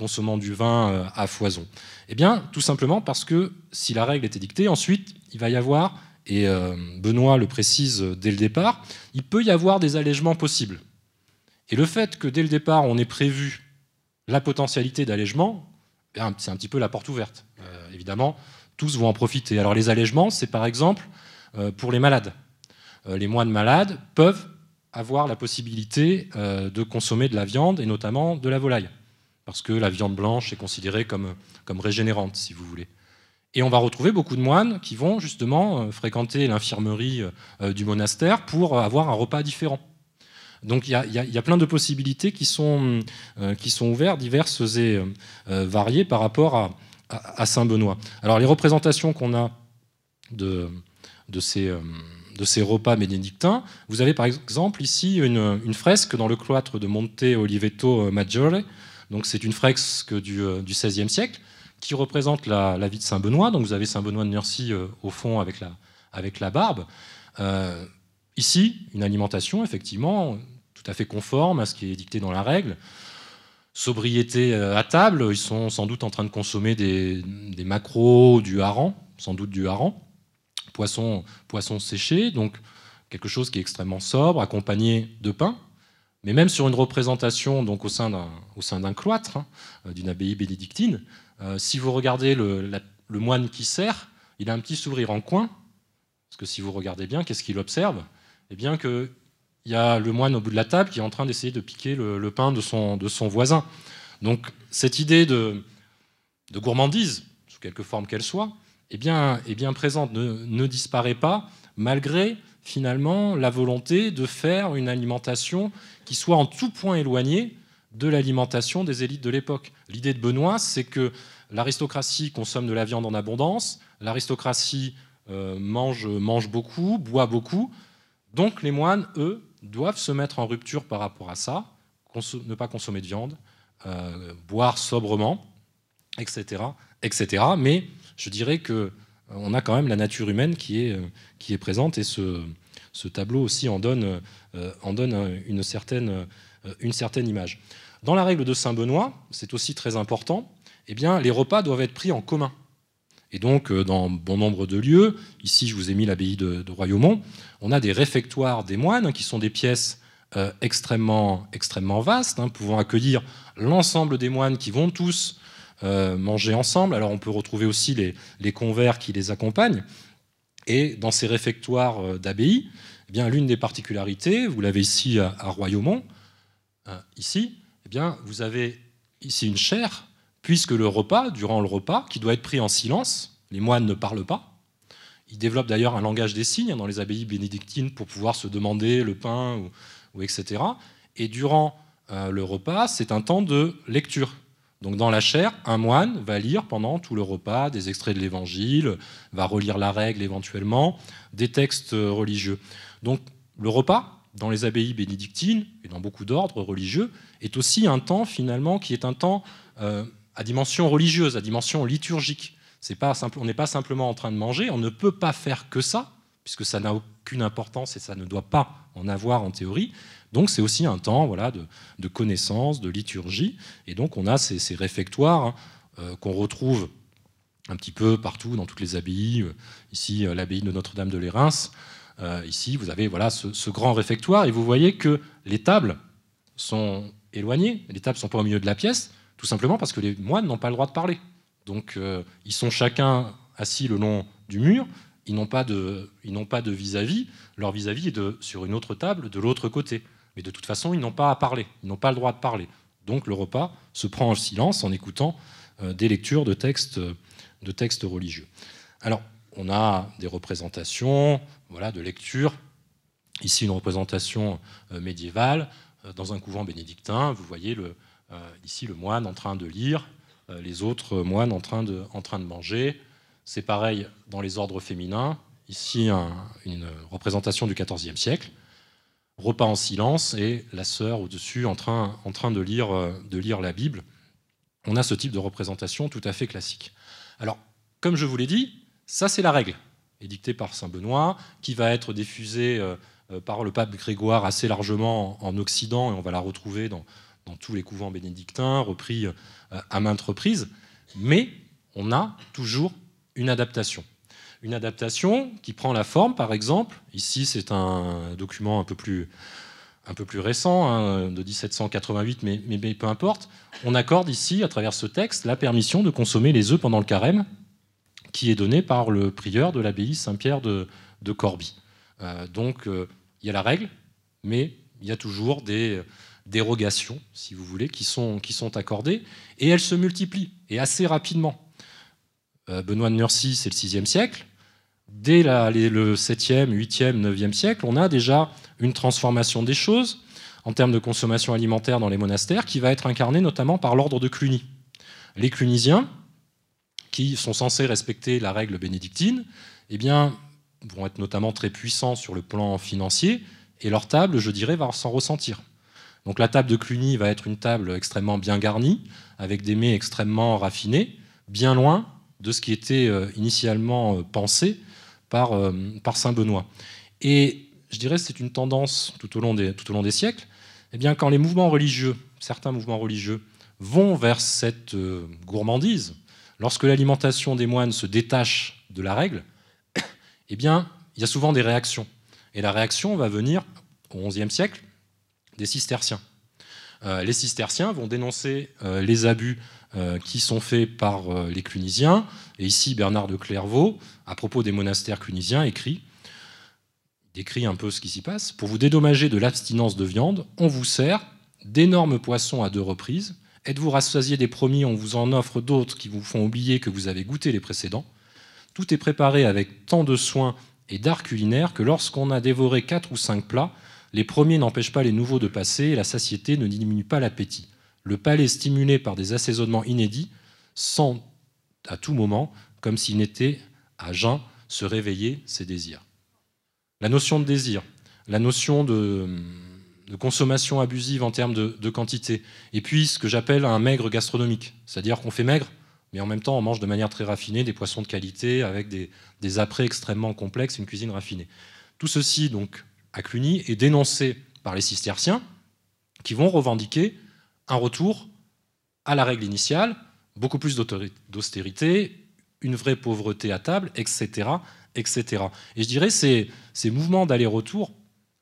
consommant du vin euh, à foison Eh bien, tout simplement parce que si la règle était dictée, ensuite, il va y avoir, et euh, Benoît le précise dès le départ, il peut y avoir des allègements possibles. Et le fait que dès le départ, on ait prévu la potentialité d'allègement, eh c'est un petit peu la porte ouverte. Euh, évidemment, tous vont en profiter. Alors les allègements, c'est par exemple pour les malades. les moines malades peuvent avoir la possibilité de consommer de la viande et notamment de la volaille parce que la viande blanche est considérée comme, comme régénérante, si vous voulez. Et on va retrouver beaucoup de moines qui vont justement euh, fréquenter l'infirmerie euh, du monastère pour avoir un repas différent. Donc il y, a plein de possibilités qui sont, euh, qui sont ouvertes, diverses et variées par rapport à, à, Saint-Benoît. Alors les représentations qu'on a de, de, ces, de ces repas bénédictins, vous avez par exemple ici une, une fresque dans le cloître de Monte Oliveto Maggiore, donc c'est une fresque du, euh, XVIe siècle qui représente la, vie de Saint Benoît. Donc vous avez Saint Benoît de Nursie euh, au fond avec la, barbe. Euh, ici, une alimentation effectivement tout à fait conforme à ce qui est dicté dans la règle. Sobriété à table, ils sont sans doute en train de consommer des, des macros, du hareng, sans doute du hareng, poisson séché, donc quelque chose qui est extrêmement sobre, accompagné de pain, mais même sur une représentation donc au sein d'un cloître, hein, euh, d'une abbaye bénédictine, euh, si vous regardez le, moine qui sert, il a un petit sourire en coin, parce que si vous regardez bien, qu'est-ce qu'il observe? Eh bien qu'il y a le moine au bout de la table qui est en train d'essayer de piquer le, pain de son, de son, voisin. Donc cette idée de, de, gourmandise, sous quelque forme qu'elle soit, est bien, est bien présente, ne, ne disparaît pas, malgré finalement la volonté de faire une alimentation qui soit en tout point éloignée de l'alimentation des élites de l'époque. L'idée de Benoît, c'est que l'aristocratie consomme de la viande en abondance, l'aristocratie euh, mange, mange beaucoup, boit beaucoup, donc les moines, eux, doivent se mettre en rupture par rapport à ça, ne pas consommer de viande, euh, boire sobrement, etc., etc. Mais je dirais que euh, on a quand même la nature humaine qui est, qui est présente et ce, ce tableau aussi en donne, euh, donne une, certaine, image. Dans la règle de Saint-Benoît, c'est aussi très important, eh bien, les repas doivent être pris en commun. Et donc, dans bon nombre de lieux, ici je vous ai mis l'abbaye de, Royaumont, on a des réfectoires des moines, qui sont des pièces euh, extrêmement, extrêmement vaste, hein, pouvant accueillir l'ensemble des moines qui vont tous euh, manger ensemble. Alors on peut retrouver aussi les, les, convers qui les accompagnent. Et dans ces réfectoires euh, d'abbaye, eh bien l'une des particularités, vous l'avez ici à, Royaumont, ici, eh bien vous avez ici une chaire, puisque le repas, durant le repas, qui doit être pris en silence, les moines ne parlent pas, il développe d'ailleurs un langage des signes dans les abbayes bénédictines pour pouvoir se demander le pain, ou, etc. Et durant euh, le repas, c'est un temps de lecture. Donc dans la chaire, un moine va lire pendant tout le repas des extraits de l'Évangile, va relire la règle éventuellement, des textes religieux. Donc le repas, dans les abbayes bénédictines et dans beaucoup d'ordres religieux, est aussi un temps finalement qui est un temps euh, à dimension religieuse, à dimension liturgique on n'est pas simplement en train de manger, on ne peut pas faire que ça, puisque ça n'a aucune importance et ça ne doit pas en avoir en théorie. Donc c'est aussi un temps voilà, de, connaissance, de liturgie. Et donc on a ces, réfectoires hein, euh, qu'on retrouve un petit peu partout dans toutes les abbayes. Euh, ici, euh, l'abbaye de Notre-Dame de Lérins. ici, vous avez voilà, ce, grand réfectoire et vous voyez que les tables sont éloignées. Les tables ne sont pas au milieu de la pièce, tout simplement parce que les moines n'ont pas le droit de parler. Donc ils sont chacun assis le long du mur, ils n'ont pas de vis-à-vis, leur vis-à-vis est de, sur une autre table de l'autre côté. Mais de toute façon, ils n'ont pas à parler, ils n'ont pas le droit de parler. Donc le repas se prend en silence en écoutant euh, des lectures de textes, de textes religieux. Alors, on a des représentations voilà, de lecture. Ici, une représentation euh, médiévale dans un couvent bénédictin. Vous voyez ici le moine en train de lire euh, les autres moines en train de, en train de manger. C'est pareil dans les ordres féminins. Ici, une représentation du XIVe siècle. Repas en silence et la sœur au-dessus en train, en train de, lire, euh, de lire la Bible. On a ce type de représentation tout à fait classique. Alors, comme je vous l'ai dit, ça c'est la règle, édictée par Saint Benoît, qui va être diffusée euh, par le pape Grégoire assez largement en Occident, et on va la retrouver dans, dans tous les couvents bénédictins, repris euh, à maintes reprises, mais on a toujours une adaptation. Une adaptation qui prend la forme, par exemple, ici c'est un document un peu plus, récent, hein, de 1788, mais, peu importe, on accorde ici, à travers ce texte, la permission de consommer les œufs pendant le carême, qui est donnée par le prieur de l'abbaye Saint-Pierre de, Corbie. Euh, donc euh, il y a la règle, mais il y a toujours des, dérogations, si vous voulez, qui sont, accordées, et elles se multiplient, et assez rapidement. Euh, Benoît de Nursie, c'est le VIe siècle. Dès le 7e, 8e, 9e siècle, on a déjà une transformation des choses en termes de consommation alimentaire dans les monastères qui va être incarnée notamment par l'ordre de Cluny. Les clunisiens, qui sont censés respecter la règle bénédictine, eh bien, vont être notamment très puissants sur le plan financier, et leur table, je dirais, va s'en ressentir. Donc la table de Cluny va être une table extrêmement bien garnie, avec des mets extrêmement raffinés, bien loin de ce qui était euh, initialement euh, pensé par, euh, par Saint Benoît. Et je dirais que c'est une tendance tout au long des, tout au long des siècles. Eh bien, quand les mouvements religieux, certains mouvements religieux, vont vers cette gourmandise, lorsque l'alimentation des moines se détache de la règle, (coughs) eh bien, il y a souvent des réactions. Et la réaction va venir au XIe siècle, des cisterciens. Euh, les cisterciens vont dénoncer euh, les abus euh, qui sont faits par les clunisiens. Et ici, Bernard de Clairvaux, à propos des monastères clunisiens, écrit, décrit un peu ce qui s'y passe. Pour vous dédommager de l'abstinence de viande, on vous sert d'énormes poissons à deux reprises. Êtes-vous rassasié des premiers, on vous en offre d'autres qui vous font oublier que vous avez goûté les précédents. Tout est préparé avec tant de soin et d'art culinaire que lorsqu'on a dévoré quatre ou cinq plats, les premiers n'empêchent pas les nouveaux de passer et la satiété ne diminue pas l'appétit. Le palais stimulé par des assaisonnements inédits sent à tout moment comme s'il n'était à jeun se réveiller ses désirs. La notion de désir, la notion de, consommation abusive en termes de, quantité, et puis ce que j'appelle un maigre gastronomique, c'est-à-dire qu'on fait maigre, mais en même temps on mange de manière très raffinée des poissons de qualité avec des, des apprêts extrêmement complexes, une cuisine raffinée. Tout ceci donc à Cluny est dénoncé par les cisterciens qui vont revendiquer un retour à la règle initiale, beaucoup plus d'austérité, une vraie pauvreté à table, etc. etc. Et je dirais ces, ces mouvements d'aller-retour,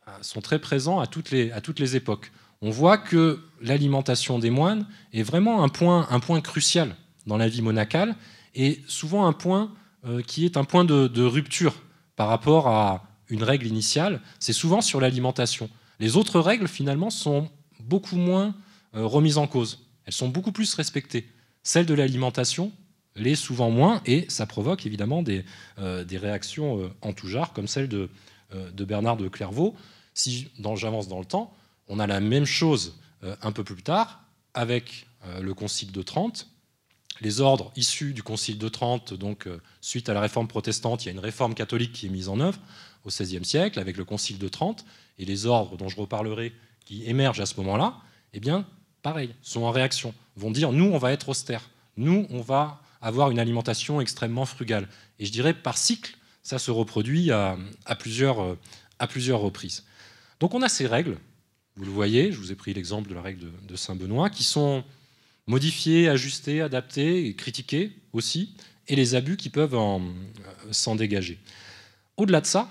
euh, sont très présents à toutes les, à toutes les époques. On voit que l'alimentation des moines est vraiment un point, un point crucial dans la vie monacale et souvent un point euh, qui est un point de, rupture par rapport à une règle initiale. C'est souvent sur l'alimentation. Les autres règles, finalement, sont beaucoup moins euh, remises en cause. Elles sont beaucoup plus respectées. Celle de l'alimentation l'est souvent moins et ça provoque évidemment des, euh, des réactions en tout genre, comme celle de, de Bernard de Clairvaux. Si j'avance dans le temps, on a la même chose un peu plus tard avec le Concile de Trente, les ordres issus du Concile de Trente, donc euh, suite à la réforme protestante, il y a une réforme catholique qui est mise en œuvre au XVIe siècle avec le Concile de Trente, et les ordres dont je reparlerai qui émergent à ce moment-là, eh bien, pareil, sont en réaction, vont dire nous, on va être austère, nous, on va avoir une alimentation extrêmement frugale. Et je dirais par cycle, ça se reproduit à, plusieurs, euh, à plusieurs reprises. Donc on a ces règles, vous le voyez, je vous ai pris l'exemple de la règle de Saint-Benoît, qui sont modifier, ajuster, adapter et critiquer aussi, et les abus qui peuvent euh, s'en dégager. Au-delà de ça,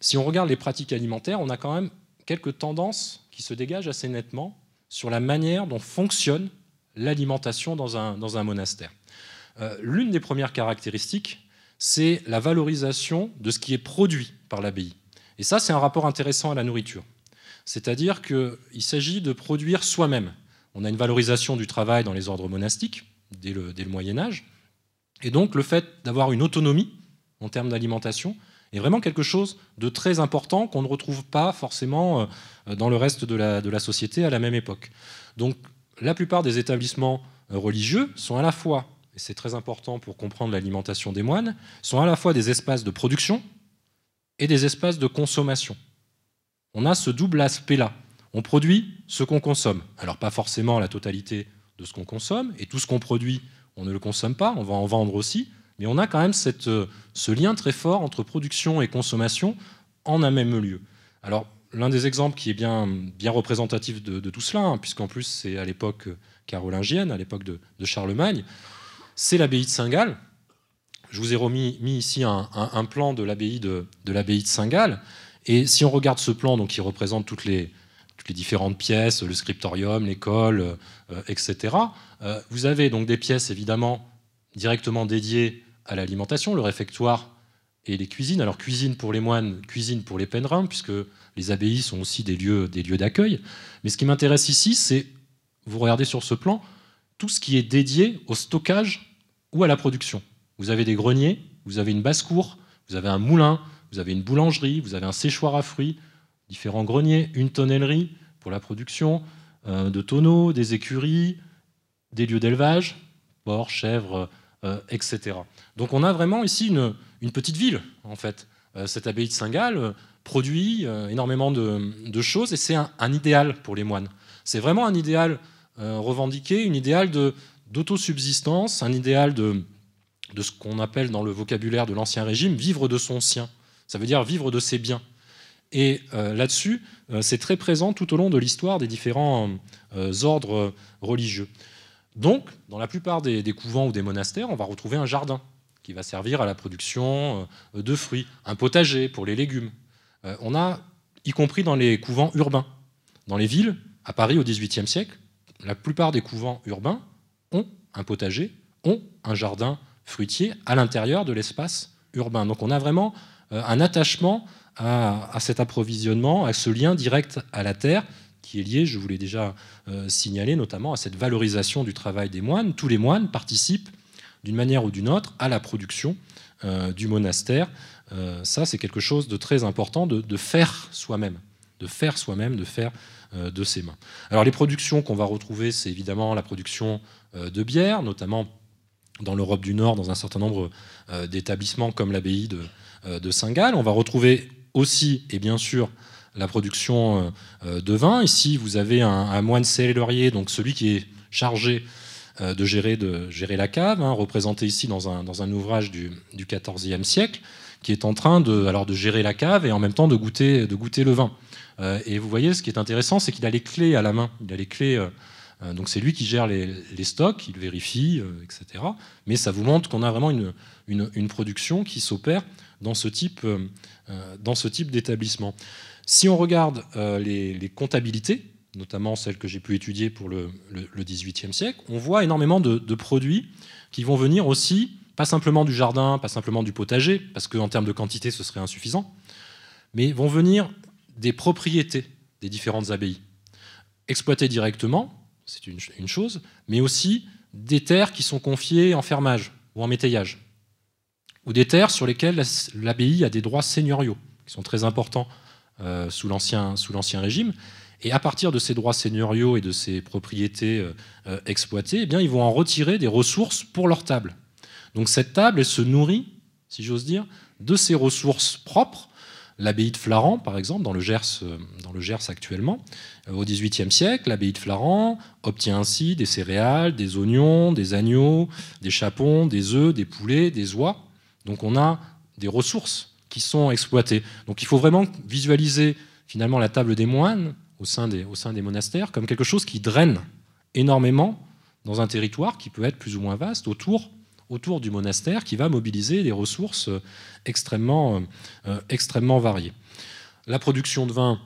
si on regarde les pratiques alimentaires, on a quand même quelques tendances qui se dégagent assez nettement sur la manière dont fonctionne l'alimentation dans un, dans un monastère. Euh, l'une des premières caractéristiques, c'est la valorisation de ce qui est produit par l'abbaye. Et ça, c'est un rapport intéressant à la nourriture. C'est-à-dire qu'il s'agit de produire soi-même. On a une valorisation du travail dans les ordres monastiques dès le, Moyen Âge. Et donc le fait d'avoir une autonomie en termes d'alimentation est vraiment quelque chose de très important qu'on ne retrouve pas forcément euh, dans le reste de la, société à la même époque. Donc la plupart des établissements religieux sont à la fois, et c'est très important pour comprendre l'alimentation des moines, sont à la fois des espaces de production et des espaces de consommation. On a ce double aspect-là on produit ce qu'on consomme. Alors pas forcément la totalité de ce qu'on consomme, et tout ce qu'on produit, on ne le consomme pas, on va en vendre aussi, mais on a quand même euh, ce lien très fort entre production et consommation en un même lieu. Alors l'un des exemples qui est bien, bien représentatif de, tout cela, hein, puisqu'en plus c'est à l'époque carolingienne, à l'époque de, Charlemagne, c'est l'abbaye de Saint-Gall. Je vous ai remis mis ici un, plan de l'abbaye de, Saint-Gall, et si on regarde ce plan, donc qui représente toutes les, différentes pièces, le scriptorium, l'école, euh, etc. Euh, vous avez donc des pièces évidemment directement dédiées à l'alimentation, le réfectoire et les cuisines. Alors cuisine pour les moines, cuisine pour les pèlerins, puisque les abbayes sont aussi des lieux d'accueil. Mais ce qui m'intéresse ici, c'est, vous regardez sur ce plan, tout ce qui est dédié au stockage ou à la production. Vous avez des greniers, vous avez une basse-cour, vous avez un moulin, vous avez une boulangerie, vous avez un séchoir à fruits, différents greniers, une tonnellerie pour la production euh, de tonneaux, des écuries, des lieux d'élevage, porcs, chèvres, euh, etc. Donc on a vraiment ici une, petite ville, en fait. Euh, cette abbaye de Saint-Gall produit énormément de, choses et c'est un, idéal pour les moines. C'est vraiment un idéal revendiqué, un idéal d'autosubsistance, un idéal de, ce qu'on appelle dans le vocabulaire de l'Ancien Régime vivre de son sien. Ça veut dire vivre de ses biens. Et euh, là-dessus, euh, c'est très présent tout au long de l'histoire des différents euh, ordres religieux. Donc, dans la plupart des, couvents ou des monastères, on va retrouver un jardin qui va servir à la production de fruits, un potager pour les légumes. on a, y compris dans les couvents urbains, dans les villes, à Paris au XVIIIe siècle, la plupart des couvents urbains ont un potager, ont un jardin fruitier à l'intérieur de l'espace urbain. Donc on a vraiment un attachement à, cet approvisionnement, à ce lien direct à la terre qui est lié, je vous l'ai déjà euh, signalé, notamment à cette valorisation du travail des moines. Tous les moines participent d'une manière ou d'une autre à la production euh, du monastère. Euh, ça, c'est quelque chose de très important de, faire soi-même, de faire soi-même, de faire de ses mains. Alors les productions qu'on va retrouver, c'est évidemment la production de bière, notamment dans l'Europe du Nord, dans un certain nombre d'établissements comme l'abbaye de, Saint-Gall. On va retrouver aussi, et bien sûr, la production euh, de vin. Ici, vous avez un, moine célérier, donc celui qui est chargé euh, de gérer, la cave, hein, représenté ici dans un, ouvrage du, XIVe siècle, qui est en train de, alors, de gérer la cave et en même temps de goûter le vin. Euh, et vous voyez, ce qui est intéressant, c'est qu'il a les clés à la main. Il a les clés. donc c'est lui qui gère les, stocks, il vérifie, etc. Mais ça vous montre qu'on a vraiment une, une, production qui s'opère dans ce type, euh, dans type d'établissement. Si on regarde les, comptabilités, notamment celles que j'ai pu étudier pour le, XVIIIe siècle, on voit énormément de, produits qui vont venir aussi, pas simplement du jardin, pas simplement du potager, parce qu'en termes de quantité, ce serait insuffisant, mais vont venir des propriétés des différentes abbayes. Exploitées directement, c'est une, chose, mais aussi des terres qui sont confiées en fermage ou en métayage, ou des terres sur lesquelles l'abbaye a des droits seigneuriaux, qui sont très importants euh, sous l'ancien régime. Et à partir de ces droits seigneuriaux et de ces propriétés euh, euh, exploitées, eh bien, ils vont en retirer des ressources pour leur table. Donc cette table, elle se nourrit, si j'ose dire, de ces ressources propres L'abbaye de Flaran, par exemple, dans le Gers, euh, dans le Gers actuellement, euh, au XVIIIe siècle, l'abbaye de Flaran obtient ainsi des céréales, des oignons, des agneaux, des chapons, des œufs, des poulets, des oies. Donc on a des ressources qui sont exploitées. Donc il faut vraiment visualiser finalement la table des moines au sein des, au sein des monastères comme quelque chose qui draine énormément dans un territoire qui peut être plus ou moins vaste autour autour du monastère qui va mobiliser des ressources euh, extrêmement, euh, euh, extrêmement variées. La production de vin,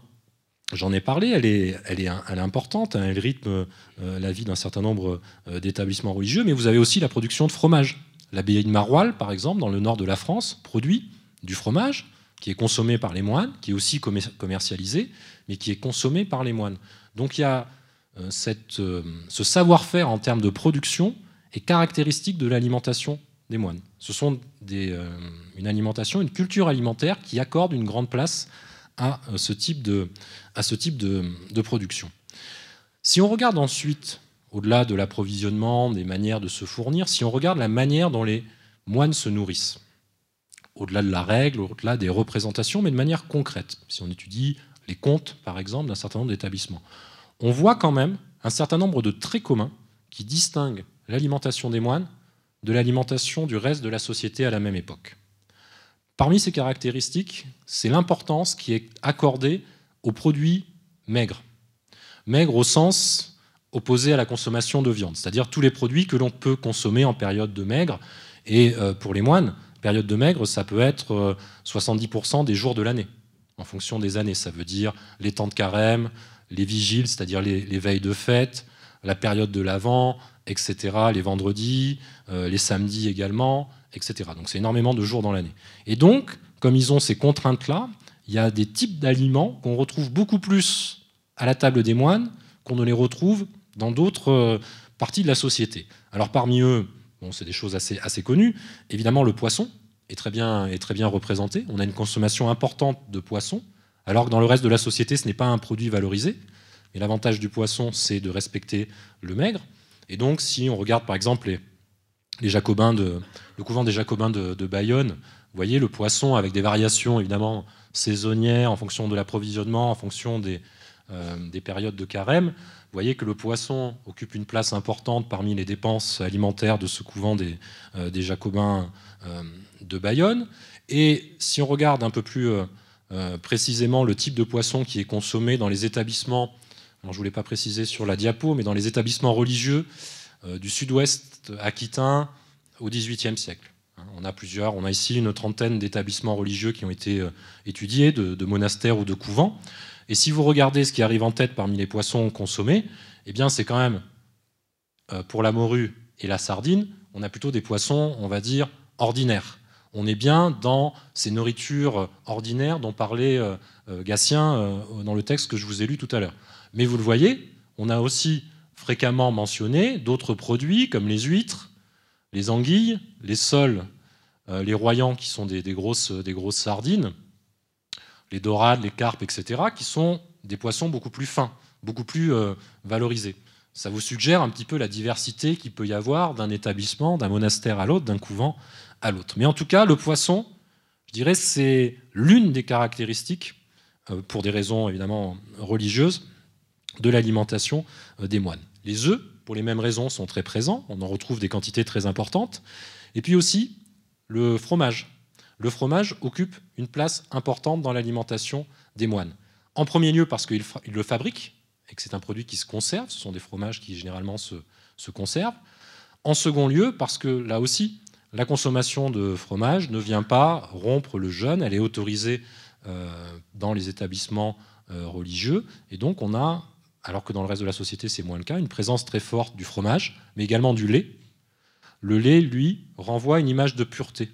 j'en ai parlé, elle est, elle est, elle importante, hein, elle rythme la vie d'un certain nombre d'établissements religieux, mais vous avez aussi la production de fromage. L'abbaye de Maroilles, par exemple, dans le nord de la France, produit du fromage qui est consommé par les moines, qui est aussi commercialisé, mais qui est consommé par les moines. Donc il y a cette, ce savoir-faire en termes de production est caractéristique de l'alimentation des moines. Ce sont euh, une alimentation, une culture alimentaire qui accorde une grande place à euh, ce type de, production. Si on regarde ensuite, au-delà de l'approvisionnement, des manières de se fournir, si on regarde la manière dont les moines se nourrissent, au-delà de la règle, au-delà des représentations, mais de manière concrète, si on étudie les comptes, par exemple, d'un certain nombre d'établissements, on voit quand même un certain nombre de traits communs qui distinguent l'alimentation des moines de l'alimentation du reste de la société à la même époque. Parmi ces caractéristiques, c'est l'importance qui est accordée aux produits maigres. Maigres au sens opposé à la consommation de viande, c'est-à-dire tous les produits que l'on peut consommer en période de maigre. Et euh, pour les moines, période de maigre, ça peut être 70% euh, des jours de l'année, en fonction des années. Ça veut dire les temps de carême, les vigiles, c'est-à-dire les, les veilles de fête, la période de l'Avent, etc., les vendredis, euh, les samedis également, etc. Donc c'est énormément de jours dans l'année. Et donc, comme ils ont ces contraintes-là, il y a des types d'aliments qu'on retrouve beaucoup plus à la table des moines qu'on ne les retrouve dans d'autres euh, parties de la société. Alors parmi eux, bon, c'est des choses assez, assez connues, évidemment le poisson est très, bien, est très bien représenté. On a une consommation importante de poisson, alors que dans le reste de la société, ce n'est pas un produit valorisé. Mais l'avantage du poisson, c'est de respecter le maigre. Et donc, si on regarde par exemple les, Jacobins le couvent des Jacobins de, Bayonne, vous voyez le poisson avec des variations évidemment saisonnières en fonction de l'approvisionnement, en fonction des, euh, des, périodes de carême. Vous voyez que le poisson occupe une place importante parmi les dépenses alimentaires de ce couvent des, euh, Jacobins euh, de Bayonne. Et si on regarde un peu plus précisément le type de poisson qui est consommé dans les établissements je ne voulais pas préciser sur la diapo, mais dans les établissements religieux euh, du sud-ouest aquitain au XVIIIe siècle. Hein, on a plusieurs, on a ici une trentaine d'établissements religieux qui ont été euh, étudiés, de, monastères ou de couvents. Et si vous regardez ce qui arrive en tête parmi les poissons consommés, eh bien c'est quand même, euh, pour la morue et la sardine, on a plutôt des poissons, on va dire, ordinaires. On est bien dans ces nourritures ordinaires dont parlait Gatien dans le texte que je vous ai lu tout à l'heure. Mais vous le voyez, on a aussi fréquemment mentionné d'autres produits comme les huîtres, les anguilles, les sols, euh, les royans qui sont des, grosses, des grosses sardines, les dorades, les carpes, etc., qui sont des poissons beaucoup plus fins, beaucoup plus euh, valorisés. Ça vous suggère un petit peu la diversité qu'il peut y avoir d'un établissement, d'un monastère à l'autre, d'un couvent à l'autre. Mais en tout cas, le poisson, je dirais, c'est l'une des caractéristiques, euh, pour des raisons évidemment religieuses, de l'alimentation euh, des moines. Les œufs, pour les mêmes raisons, sont très présents. On en retrouve des quantités très importantes. Et puis aussi le fromage. Le fromage occupe une place importante dans l'alimentation des moines. En premier lieu parce qu'ils le fabriquent et que c'est un produit qui se conserve. Ce sont des fromages qui généralement se, se conservent. En second lieu parce que là aussi, la consommation de fromage ne vient pas rompre le jeûne. Elle est autorisée dans les établissements religieux. Et donc on a, alors que dans le reste de la société c'est moins le cas, une présence très forte du fromage, mais également du lait. Le lait, lui, renvoie une image de pureté.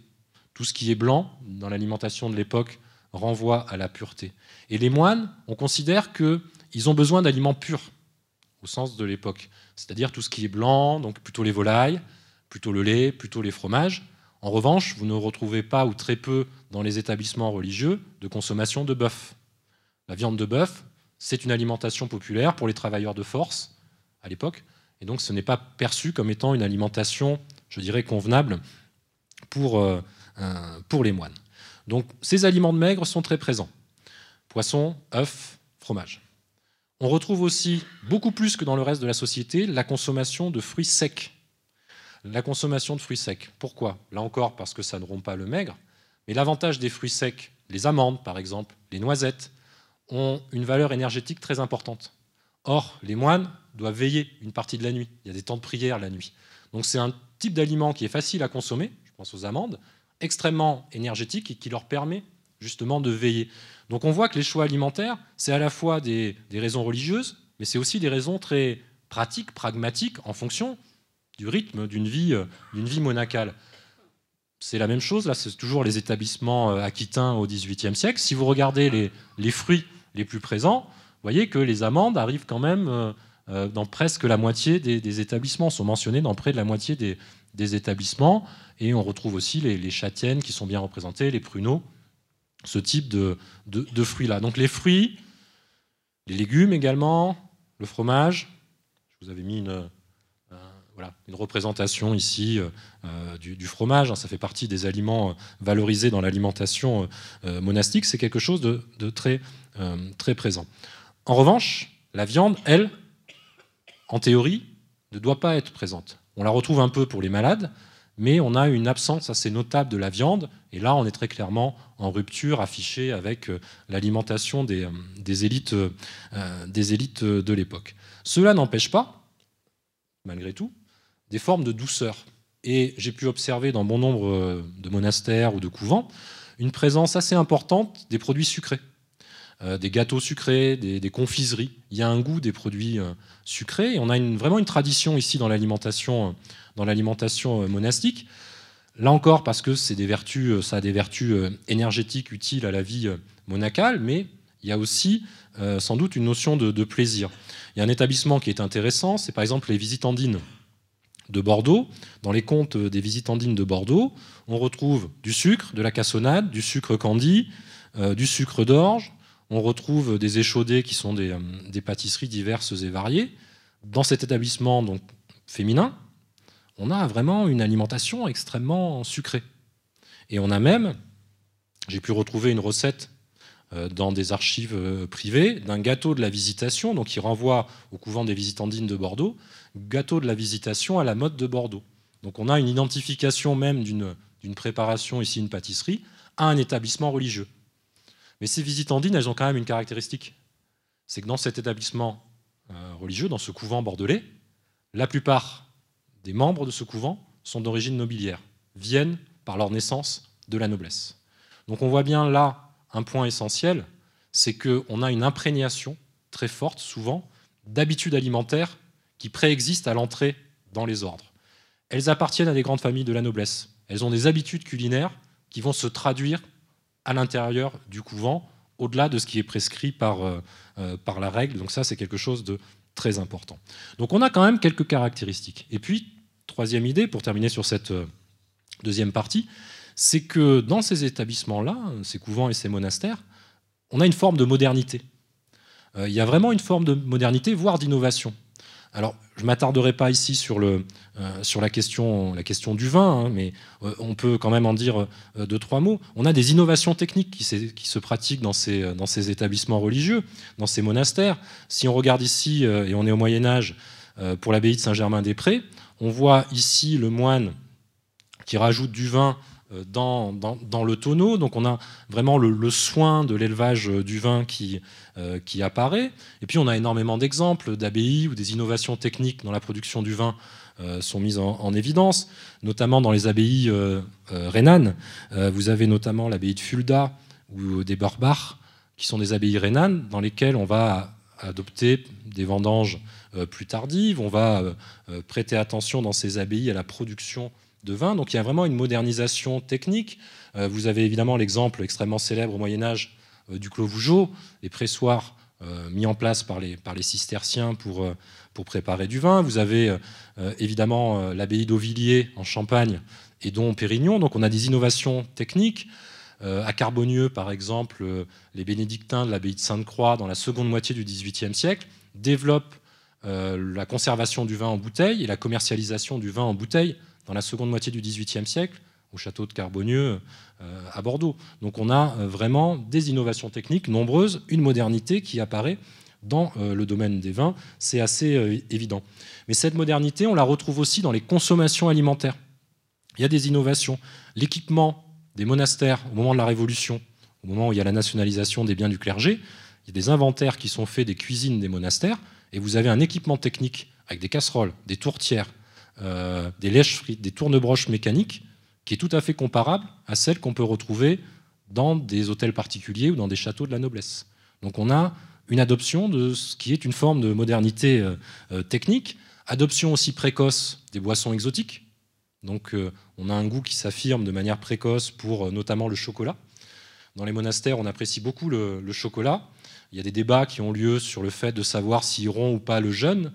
Tout ce qui est blanc dans l'alimentation de l'époque renvoie à la pureté. Et les moines, on considère qu'ils ont besoin d'aliments purs, au sens de l'époque. C'est-à-dire tout ce qui est blanc, donc plutôt les volailles, plutôt le lait, plutôt les fromages. En revanche, vous ne retrouvez pas ou très peu dans les établissements religieux de consommation de bœuf. La viande de bœuf, c'est une alimentation populaire pour les travailleurs de force à l'époque, et donc ce n'est pas perçu comme étant une alimentation, je dirais, convenable pour, euh, les moines. Donc ces aliments de maigre sont très présents. Poisson, œufs, fromage. On retrouve aussi, beaucoup plus que dans le reste de la société, la consommation de fruits secs. La consommation de fruits secs. Pourquoi? Là encore, parce que ça ne rompt pas le maigre. Mais l'avantage des fruits secs, les amandes par exemple, les noisettes, ont une valeur énergétique très importante. Or, les moines doivent veiller une partie de la nuit. Il y a des temps de prière la nuit. Donc c'est un type d'aliment qui est facile à consommer, je pense aux amandes, extrêmement énergétique et qui leur permet justement de veiller. Donc on voit que les choix alimentaires, c'est à la fois des, raisons religieuses, mais c'est aussi des raisons très pratiques, pragmatiques, en fonction du rythme d'une vie, euh, monacale. C'est la même chose, là, c'est toujours les établissements euh, aquitains au XVIIIe siècle. Si vous regardez les, fruits les plus présents, vous voyez que les amandes arrivent quand même euh, dans presque la moitié des, établissements, sont mentionnées dans près de la moitié des, établissements. Et on retrouve aussi les, châtiennes qui sont bien représentées, les pruneaux, ce type de, fruits-là. Donc les fruits, les légumes également, le fromage. Je vous avais mis une, euh, voilà, une représentation ici euh, du, fromage. Hein. ça fait partie des aliments euh, valorisés dans l'alimentation monastique. C'est quelque chose de, très, présent. En revanche, la viande, elle, en théorie, ne doit pas être présente. On la retrouve un peu pour les malades, mais on a une absence assez notable de la viande. Et là, on est très clairement en rupture affichée avec euh, l'alimentation euh, euh, des élites de l'époque. Cela n'empêche pas, malgré tout, des formes de douceur. Et j'ai pu observer dans bon nombre de monastères ou de couvents une présence assez importante des produits sucrés. des gâteaux sucrés, des, confiseries. Il y a un goût des produits sucrés. Et on a vraiment une tradition ici dans l'alimentation dans l'alimentation euh, monastique. Là encore, parce que c'est des vertus, euh, ça a des vertus euh, énergétiques utiles à la vie monacale, mais il y a aussi sans doute une notion de, plaisir. Il y a un établissement qui est intéressant, c'est par exemple les visitandines de Bordeaux. Dans les contes des visitandines de Bordeaux, on retrouve du sucre, de la cassonade, du sucre candy, du sucre d'orge. On retrouve des échaudés qui sont des, des, pâtisseries diverses et variées. Dans cet établissement donc, féminin, on a vraiment une alimentation extrêmement sucrée. Et on a même, j'ai pu retrouver une recette euh, dans des archives euh, privées d'un gâteau de la visitation, donc qui renvoie au couvent des visitandines de Bordeaux, gâteau de la visitation à la mode de Bordeaux. Donc on a une identification même d'une préparation, ici une pâtisserie, à un établissement religieux. Mais ces visitandines, elles ont quand même une caractéristique. C'est que dans cet établissement euh, religieux, dans ce couvent bordelais, la plupart des membres de ce couvent sont d'origine nobiliaire, viennent par leur naissance de la noblesse. Donc on voit bien là un point essentiel, c'est qu'on a une imprégnation très forte souvent d'habitudes alimentaires qui préexistent à l'entrée dans les ordres. Elles appartiennent à des grandes familles de la noblesse. Elles ont des habitudes culinaires qui vont se traduire à l'intérieur du couvent, au-delà de ce qui est prescrit par, euh, euh, par la règle. Donc ça, c'est quelque chose de très important. Donc on a quand même quelques caractéristiques. Et puis, troisième idée, pour terminer sur cette euh, deuxième partie, c'est que dans ces établissements-là, ces couvents et ces monastères, on a une forme de modernité. Euh, il y a vraiment une forme de modernité, voire d'innovation. Alors, je ne m'attarderai pas ici sur, le, euh, sur la, question, la question du vin, hein, mais on peut quand même en dire deux, trois mots. On a des innovations techniques qui, qui se pratiquent dans ces, dans ces, établissements religieux, dans ces monastères. Si on regarde ici, et on est au Moyen Âge, pour l'abbaye de Saint-Germain-des-Prés, on voit ici le moine qui rajoute du vin euh, dans, le tonneau. Donc on a vraiment le, soin de l'élevage euh, du vin qui, euh, qui apparaît. Et puis on a énormément d'exemples d'abbayes où des innovations techniques dans la production du vin sont mises en, évidence, notamment dans les abbayes rhénanes. vous avez notamment l'abbaye de Fulda, ou des Burbach, qui sont des abbayes rhénanes, dans lesquelles on va adopter des vendanges plus tardives, on va prêter attention dans ces abbayes à la production de vin. Donc il y a vraiment une modernisation technique. Vous avez évidemment l'exemple extrêmement célèbre au Moyen Âge du Clos Vougeot, les pressoirs mis en place par les, cisterciens pour, pour préparer du vin. Vous avez évidemment l'abbaye d'Auvilliers en Champagne et dont Pérignon. Donc on a des innovations techniques. Euh, à Carbonieux, par exemple, euh, les bénédictins de l'abbaye de Sainte-Croix, dans la seconde moitié du XVIIIe siècle, développent euh, la conservation du vin en bouteille et la commercialisation du vin en bouteille dans la seconde moitié du XVIIIe siècle au château de Carbonieux à Bordeaux. Donc on a vraiment des innovations techniques nombreuses, une modernité qui apparaît dans le domaine des vins, c'est assez évident. Mais cette modernité, on la retrouve aussi dans les consommations alimentaires. Il y a des innovations. L'équipement des monastères au moment de la Révolution, au moment où il y a la nationalisation des biens du clergé, il y a des inventaires qui sont faits des cuisines des monastères, et vous avez un équipement technique avec des casseroles, des tourtières, euh, des lèches frites, des tournebroches mécaniques, qui est tout à fait comparable à celle qu'on peut retrouver dans des hôtels particuliers ou dans des châteaux de la noblesse. Donc on a une adoption de ce qui est une forme de modernité euh, euh, technique, adoption aussi précoce des boissons exotiques, donc on a un goût qui s'affirme de manière précoce pour notamment le chocolat. Dans les monastères, on apprécie beaucoup le, chocolat. Il y a des débats qui ont lieu sur le fait de savoir s'ils rompt ou pas le jeûne.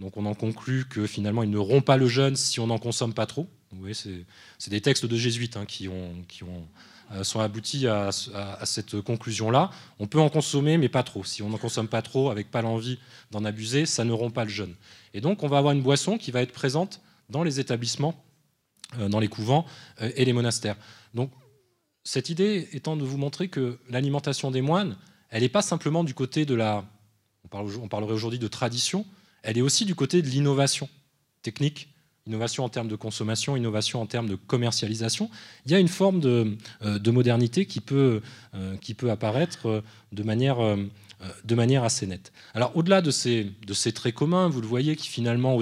Donc on en conclut que finalement, ils ne rompent pas le jeûne si on n'en consomme pas trop. c'est des textes de jésuites hein, qui, ont, euh, sont aboutis à, cette conclusion-là. On peut en consommer, mais pas trop. Si on n'en consomme pas trop, avec pas l'envie d'en abuser, ça ne rompt pas le jeûne. Et donc on va avoir une boisson qui va être présente dans les établissements, euh, dans les couvents euh, et les monastères. Donc, cette idée étant de vous montrer que l'alimentation des moines, elle n'est pas simplement du côté de la, on, parlerait aujourd'hui de tradition, elle est aussi du côté de l'innovation technique, innovation en termes de consommation, innovation en termes de commercialisation. Il y a une forme de, euh, modernité qui peut, peut apparaître de manière, de manière assez nette. Alors au-delà de ces, traits communs, vous le voyez, qui finalement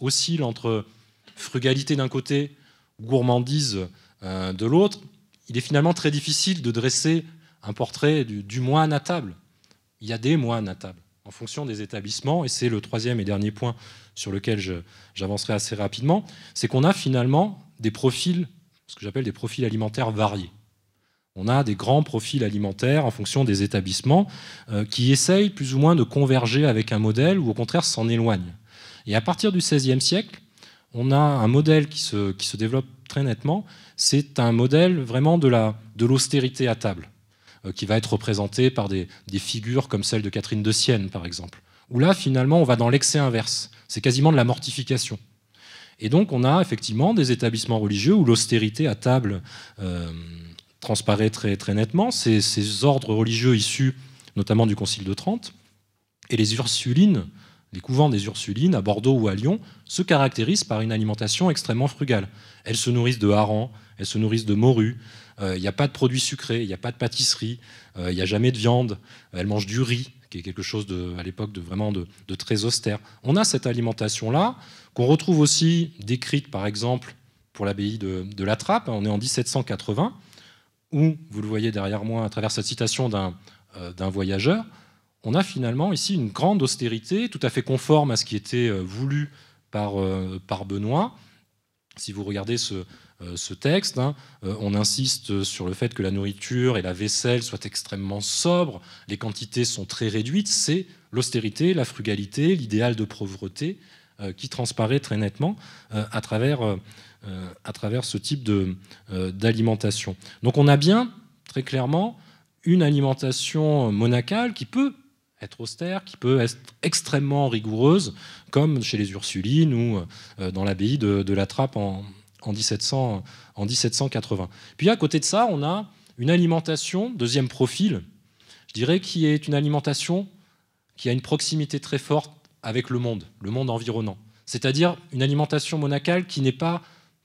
oscillent entre frugalité d'un côté, gourmandise euh, de l'autre, il est finalement très difficile de dresser un portrait du, moine à table. Il y a des moines à table en fonction des établissements, et c'est le troisième et dernier point sur lequel j'avancerai assez rapidement, c'est qu'on a finalement des profils, ce que j'appelle des profils alimentaires variés. On a des grands profils alimentaires en fonction des établissements euh, qui essayent plus ou moins de converger avec un modèle ou au contraire s'en éloignent. Et à partir du XVIe siècle, on a un modèle qui se, développe très nettement. C'est un modèle vraiment de l'austérité à table, qui va être représenté par des, figures comme celle de Catherine de Sienne, par exemple. Où là, finalement, on va dans l'excès inverse. C'est quasiment de la mortification. Et donc, on a effectivement des établissements religieux où l'austérité à table euh, transparaît très, très nettement. Ces, ces ordres religieux issus notamment du Concile de Trente. Et les Ursulines les couvents des Ursulines, à Bordeaux ou à Lyon, se caractérisent par une alimentation extrêmement frugale. Elles se nourrissent de harengs, elles se nourrissent de morue, euh, il n'y a pas de produits sucrés, il n'y a pas de pâtisserie, euh, il n'y a jamais de viande, elles mangent du riz, qui est quelque chose de, à l'époque de vraiment de, très austère. On a cette alimentation-là, qu'on retrouve aussi décrite par exemple pour l'abbaye de, La Trappe, on est en 1780, où, vous le voyez derrière moi à travers cette citation d'un euh, voyageur, on a finalement ici une grande austérité, tout à fait conforme à ce qui était euh, voulu par, euh, par Benoît. Si vous regardez ce, euh, texte, hein, on insiste sur le fait que la nourriture et la vaisselle soient extrêmement sobres, les quantités sont très réduites, c'est l'austérité, la frugalité, l'idéal de pauvreté qui transparaît très nettement à, travers, à travers ce type d'alimentation. Donc on a bien, très clairement, une alimentation monacale qui peut être austère, qui peut être extrêmement rigoureuse, comme chez les Ursulines ou euh, dans l'abbaye de, la Trappe en, 1700, en 1780. Puis à côté de ça, on a une alimentation, deuxième profil, je dirais, qui est une alimentation qui a une proximité très forte avec le monde, le monde environnant. C'est-à-dire une alimentation monacale qui n'est pas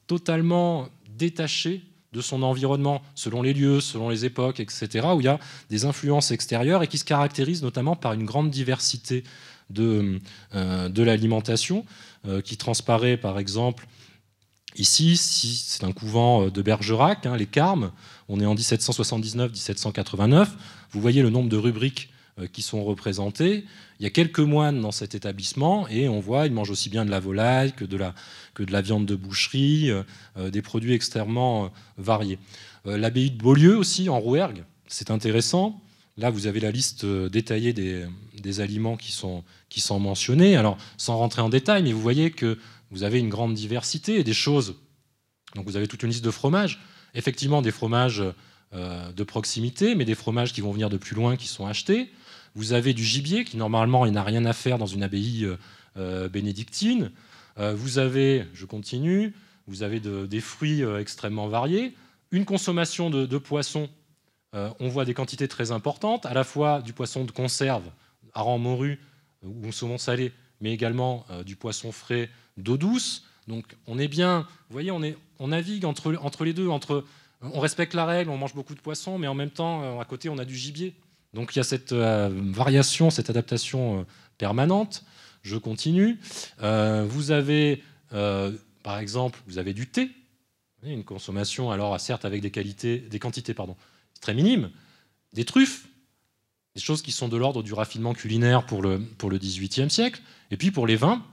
totalement détachée de son environnement, selon les lieux, selon les époques, etc., où il y a des influences extérieures et qui se caractérisent notamment par une grande diversité de, euh, l'alimentation, euh, qui transparaît par exemple Ici, c'est un couvent de Bergerac, hein, les Carmes. On est en 1779-1789. Vous voyez le nombre de rubriques qui sont représentées. Il y a quelques moines dans cet établissement et on voit, ils mangent aussi bien de la volaille que de la, viande de boucherie, des produits extrêmement variés. L'abbaye de Beaulieu aussi, en Rouergue, c'est intéressant. Là, vous avez la liste euh, détaillée des, aliments qui sont mentionnés. Alors, sans rentrer en détail, mais vous voyez que vous avez une grande diversité et des choses. Donc, vous avez toute une liste de fromages. Effectivement, des fromages euh, de proximité, mais des fromages qui vont venir de plus loin, qui sont achetés. Vous avez du gibier, qui normalement, il n'a rien à faire dans une abbaye euh, bénédictine. vous avez, je continue, vous avez des fruits extrêmement variés. Une consommation de, poissons euh, on voit des quantités très importantes, à la fois du poisson de conserve, hareng morue euh, ou saumon salé, mais également euh, du poisson frais d'eau douce. Donc on est bien, vous voyez, on, navigue entre, entre les deux, entre on respecte la règle, on mange beaucoup de poissons, mais en même temps, à côté, on a du gibier. Donc il y a cette variation, cette adaptation permanente. Je continue. vous avez, par exemple, vous avez du thé, une consommation, alors certes avec des, qualités, des quantités pardon, très minime, des truffes, des choses qui sont de l'ordre du raffinement culinaire pour le, pour le XVIIIe siècle. Et puis pour les vins,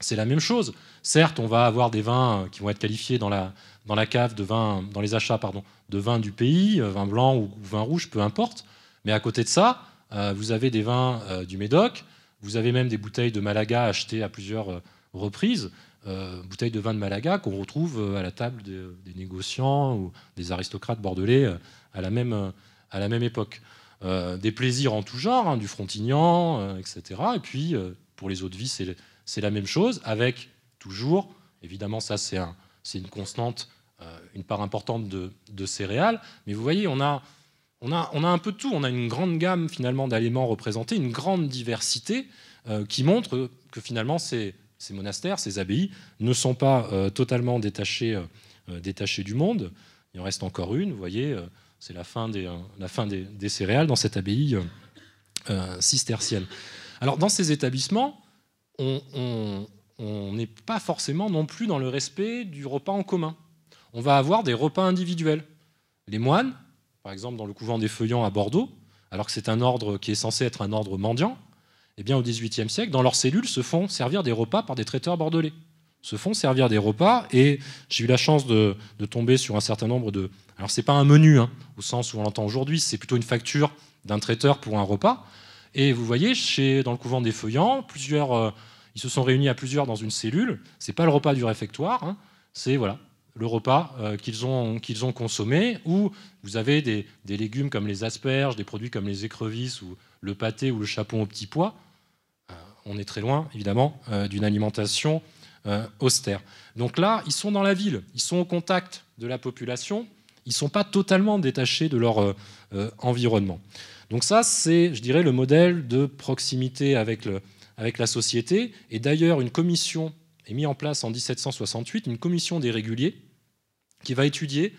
c'est la même chose. Certes, on va avoir des vins qui vont être qualifiés dans la, dans la cave de vin, dans les achats pardon, de vins du pays, euh, vin blanc ou vin rouge, peu importe. Mais à côté de ça, euh, vous avez des vins euh, du Médoc, vous avez même des bouteilles de Malaga achetées à plusieurs reprises. Euh, bouteilles de vin de Malaga qu'on retrouve euh, à la table des négociants ou des aristocrates bordelais euh, à la même, à la même époque. des plaisirs en tout genre, hein, du Frontignan, etc. Et puis, pour les eaux de vie, c'est la même chose, avec toujours, évidemment, ça c'est un, une constante, une part importante de, de, céréales. Mais vous voyez, on a, on, a, on a un peu de tout. On a une grande gamme finalement d'aliments représentés, une grande diversité qui montre que finalement c'est ces monastères, ces abbayes, ne sont pas euh, totalement détachés, euh, euh, détachés, du monde. Il en reste encore une, vous voyez, c'est la fin, des, la fin des, céréales dans cette abbaye cistercienne. Alors dans ces établissements, on n'est pas forcément non plus dans le respect du repas en commun. On va avoir des repas individuels. Les moines, par exemple dans le couvent des Feuillants à Bordeaux, alors que c'est un ordre qui est censé être un ordre mendiant, eh bien, au XVIIIe siècle, dans leurs cellules, se font servir des repas par des traiteurs bordelais. Se font servir des repas, et j'ai eu la chance de, tomber sur un certain nombre de. Alors, c'est pas un menu, hein, au sens où on l'entend aujourd'hui, c'est plutôt une facture d'un traiteur pour un repas. Et vous voyez, chez, dans le couvent des Feuillants, plusieurs, euh, ils se sont réunis à plusieurs dans une cellule. C'est pas le repas du réfectoire, hein, c'est voilà, le repas euh, qu'ils ont, qu'ils ont consommé, où vous avez des, des, légumes comme les asperges, des produits comme les écrevisses ou le pâté ou le chapon au petit pois, on est très loin, évidemment, euh, d'une alimentation euh, austère. Donc là, ils sont dans la ville, ils sont au contact de la population, ils ne sont pas totalement détachés de leur euh, environnement. Donc ça, c'est, je dirais, le modèle de proximité avec, la société. Et d'ailleurs, une commission est mise en place en 1768, une commission des réguliers, qui va étudier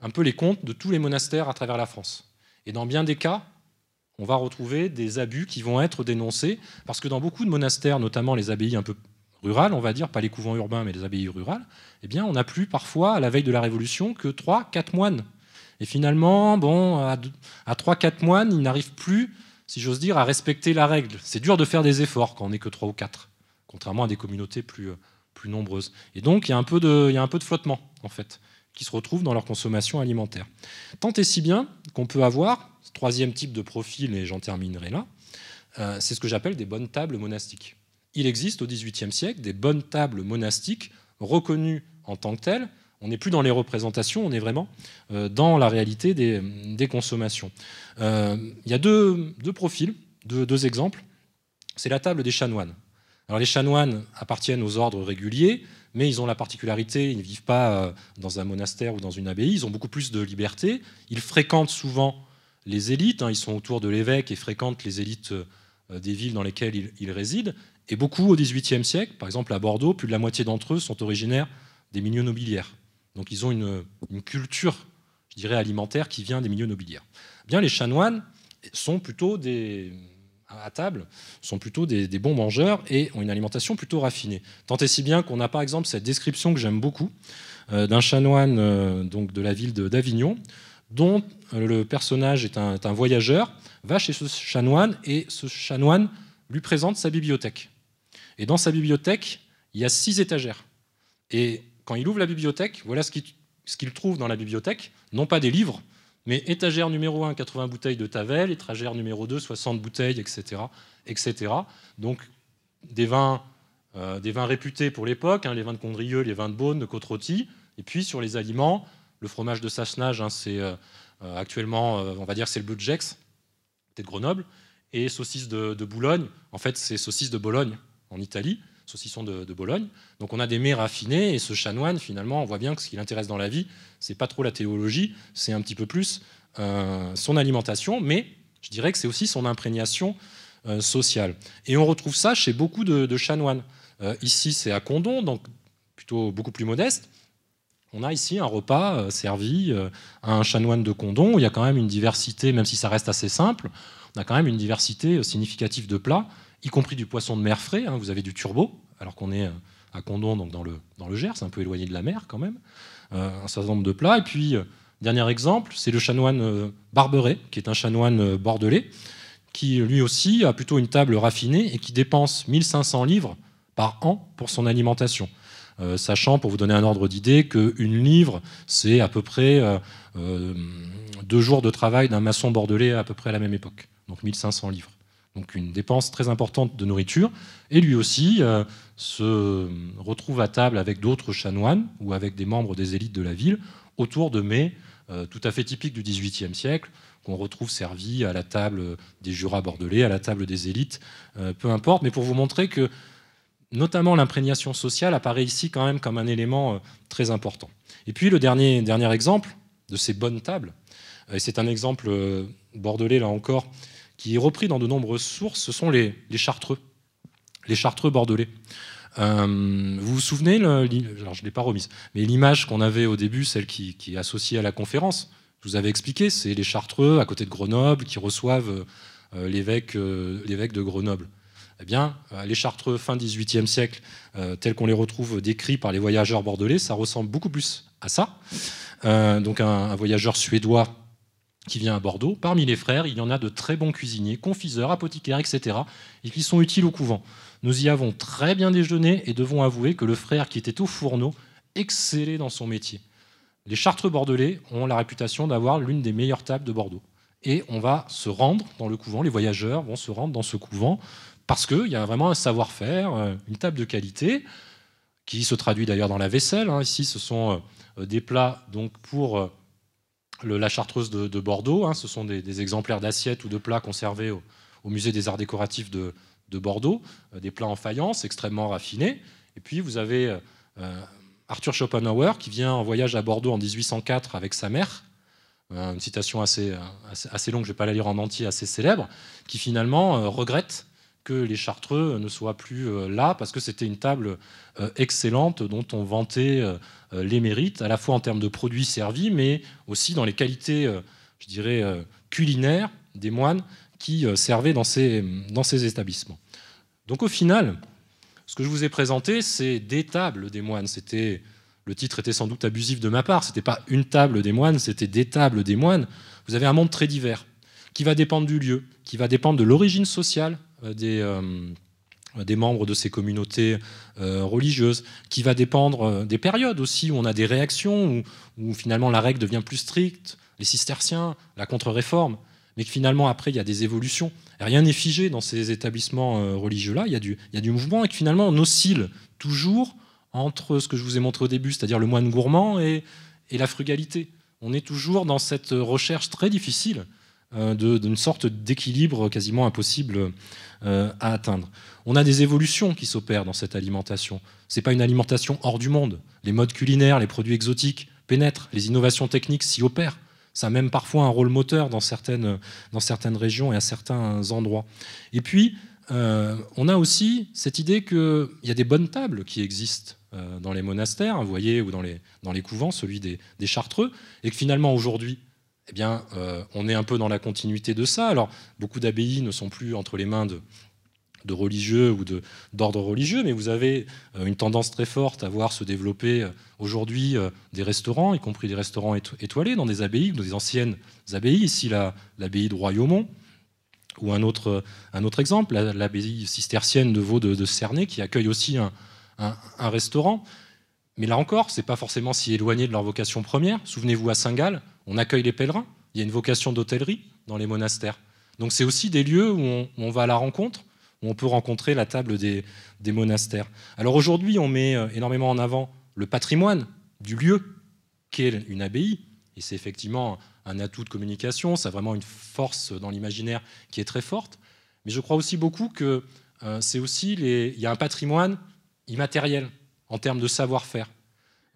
un peu les comptes de tous les monastères à travers la France. Et dans bien des cas, on va retrouver des abus qui vont être dénoncés, parce que dans beaucoup de monastères, notamment les abbayes un peu rurales, on va dire, pas les couvents urbains, mais les abbayes rurales, eh bien, on n'a plus parfois, à la veille de la Révolution, que 3-4 moines. Et finalement, bon, à 3-4 moines, ils n'arrivent plus, si j'ose dire, à respecter la règle. C'est dur de faire des efforts quand on n'est que 3 ou 4, contrairement à des communautés plus, euh, nombreuses. Et donc, il y, a un peu de, il y a un peu de flottement, en fait, qui se retrouve dans leur consommation alimentaire. Tant et si bien qu'on peut avoir, troisième type de profil, et j'en terminerai là, euh, c'est ce que j'appelle des bonnes tables monastiques. Il existe au XVIIIe siècle des bonnes tables monastiques reconnues en tant que telles. On n'est plus dans les représentations, on est vraiment euh, dans la réalité des, consommations. Euh, il y a deux, profils, deux, exemples. C'est la table des chanoines. Alors les chanoines appartiennent aux ordres réguliers, mais ils ont la particularité, ils ne vivent pas dans un monastère ou dans une abbaye, ils ont beaucoup plus de liberté, ils fréquentent souvent les élites. Hein, ils sont autour de l'évêque et fréquentent les élites euh, des villes dans lesquelles ils, résident. Et beaucoup au XVIIIe siècle, par exemple à Bordeaux, plus de la moitié d'entre eux sont originaires des milieux nobiliaires. Donc ils ont une, culture, je dirais, alimentaire qui vient des milieux nobiliaires. Bien, les chanoines sont plutôt des, à table sont plutôt des, bons mangeurs et ont une alimentation plutôt raffinée. Tant et si bien qu'on a par exemple cette description que j'aime beaucoup euh, d'un chanoine euh, donc de la ville d'Avignon, dont euh, le personnage est un, voyageur, va chez ce chanoine et ce chanoine lui présente sa bibliothèque. Et dans sa bibliothèque, il y a six étagères. Et quand il ouvre la bibliothèque, voilà ce qu'il trouve dans la bibliothèque, non pas des livres, mais étagère numéro 1, 80 bouteilles de Tavel, étagère numéro 2, 60 bouteilles, etc. etc. Donc des vins, euh, des vins réputés pour l'époque, hein, les vins de Condrieu, les vins de Beaune, de côte Et puis sur les aliments, le fromage de Sassenage, hein, c'est euh, euh, actuellement, on va dire, c'est le Bleu de Gex, de Grenoble. Et saucisse de, de Boulogne, en fait, c'est saucisse de Bologne, en Italie saucisson de, Bologne. Donc on a des mets raffinés, et ce chanoine, finalement, on voit bien que ce qui l'intéresse dans la vie, c'est pas trop la théologie, c'est un petit peu plus euh, son alimentation, mais je dirais que c'est aussi son imprégnation euh, sociale. Et on retrouve ça chez beaucoup de, chanoines. Euh, ici, c'est à Condon, donc plutôt beaucoup plus modeste. On a ici un repas servi à un chanoine de Condon, il y a quand même une diversité, même si ça reste assez simple, on a quand même une diversité significative de plats y compris du poisson de mer frais. Hein. vous avez du turbo, alors qu'on est euh, à Condon, donc dans le, dans le Gers, un peu éloigné de la mer quand même. Euh, un certain nombre de plats. Et puis, euh, dernier exemple, c'est le chanoine Barberet, qui est un chanoine bordelais, qui lui aussi a plutôt une table raffinée et qui dépense 1500 livres par an pour son alimentation. sachant, pour vous donner un ordre d'idée, qu'une livre, c'est à peu près deux jours de travail d'un maçon bordelais à peu près à la même époque. Donc 1500 livres donc une dépense très importante de nourriture. Et lui aussi euh, se retrouve à table avec d'autres chanoines ou avec des membres des élites de la ville autour de mets euh, tout à fait typiques du XVIIIe siècle, qu'on retrouve servis à la table des jurats bordelais, à la table des élites, euh, peu importe, mais pour vous montrer que notamment l'imprégnation sociale apparaît ici quand même comme un élément très important. Et puis le dernier, dernier exemple de ces bonnes tables, et c'est un exemple bordelais là encore, qui est repris dans de nombreuses sources, ce sont les, chartreux, les chartreux bordelais. Euh, vous vous souvenez, alors je ne l'ai pas remise, mais l'image qu'on avait au début, celle qui, est associée à la conférence, je vous avais expliqué, c'est les chartreux à côté de Grenoble qui reçoivent euh, l'évêque, euh, l'évêque de Grenoble. Eh bien, les chartreux fin XVIIIe siècle, tels qu'on les retrouve décrits par les voyageurs bordelais, ça ressemble beaucoup plus à ça. donc un voyageur suédois qui vient à Bordeaux. Parmi les frères, il y en a de très bons cuisiniers, confiseurs, apothicaires, etc., et qui sont utiles au couvent. Nous y avons très bien déjeuné et devons avouer que le frère qui était au fourneau excellait dans son métier. Les Chartreux bordelais ont la réputation d'avoir l'une des meilleures tables de Bordeaux. Et on va se rendre dans le couvent, les voyageurs vont se rendre dans ce couvent parce qu'il y a vraiment un savoir-faire, euh, une table de qualité, qui se traduit d'ailleurs dans la vaisselle. Hein. Ici, ce sont euh, des plats donc pour euh, la chartreuse de, Bordeaux. Hein, ce sont des, exemplaires d'assiettes ou de plats conservés au, musée des arts décoratifs de, Bordeaux, euh, des plats en faïence extrêmement raffinés. Et puis vous avez euh, Arthur Schopenhauer qui vient en voyage à Bordeaux en 1804 avec sa mère, euh, une citation assez, assez, longue, je ne vais pas la lire en entier, assez célèbre, qui finalement regrette que les Chartreux ne soient plus euh, là, parce que c'était une table euh, excellente dont on vantait euh, les mérites, à la fois en termes de produits servis, mais aussi dans les qualités, je dirais, culinaires des moines qui servaient dans ces, établissements. Donc au final, ce que je vous ai présenté, c'est des tables des moines. C'était le titre était sans doute abusif de ma part. C'était pas une table des moines, c'était des tables des moines. Vous avez un monde très divers qui va dépendre du lieu, qui va dépendre de l'origine sociale des, euh, des membres de ces communautés euh, religieuses, qui va dépendre des périodes aussi, où on a des réactions, où, finalement la règle devient plus stricte, les cisterciens, la contre-réforme, mais que finalement après il y a des évolutions. rien n'est figé dans ces établissements religieux-là, il, y a du, il y a du mouvement, et que finalement on oscille toujours entre ce que je vous ai montré au début, c'est-à-dire le moine gourmand et, la frugalité. On est toujours dans cette recherche très difficile euh, d'une sorte d'équilibre quasiment impossible euh, à atteindre. On a des évolutions qui s'opèrent dans cette alimentation. Ce n'est pas une alimentation hors du monde. Les modes culinaires, les produits exotiques pénètrent, les innovations techniques s'y opèrent. Ça a même parfois un rôle moteur dans certaines, dans certaines régions et à certains endroits. Et puis, euh, on a aussi cette idée qu'il y a des bonnes tables qui existent dans les monastères, vous voyez, ou dans les, dans les couvents, celui des, des Chartreux, et que finalement aujourd'hui, eh bien, on est un peu dans la continuité de ça. Alors, beaucoup d'abbayes ne sont plus entre les mains de, religieux ou d'ordre religieux, mais vous avez euh, une tendance très forte à voir se développer euh, aujourd'hui euh, des restaurants, y compris des restaurants étoilés dans des abbayes, dans des anciennes abbayes, ici l'abbaye de Royaumont, ou un autre, exemple, l'abbaye cistercienne de Vaux de, Cernay, qui accueille aussi un, restaurant. Mais là encore, ce n'est pas forcément si éloigné de leur vocation première. Souvenez-vous à Saint-Gall, on accueille les pèlerins, il y a une vocation d'hôtellerie dans les monastères. Donc c'est aussi des lieux où on, va à la rencontre où on peut rencontrer la table des, monastères. Alors aujourd'hui, on met euh, énormément en avant le patrimoine du lieu qu'est une abbaye, et c'est effectivement un atout de communication, ça a vraiment une force dans l'imaginaire qui est très forte, mais je crois aussi beaucoup que euh, c'est aussi il y a un patrimoine immatériel en termes de savoir-faire.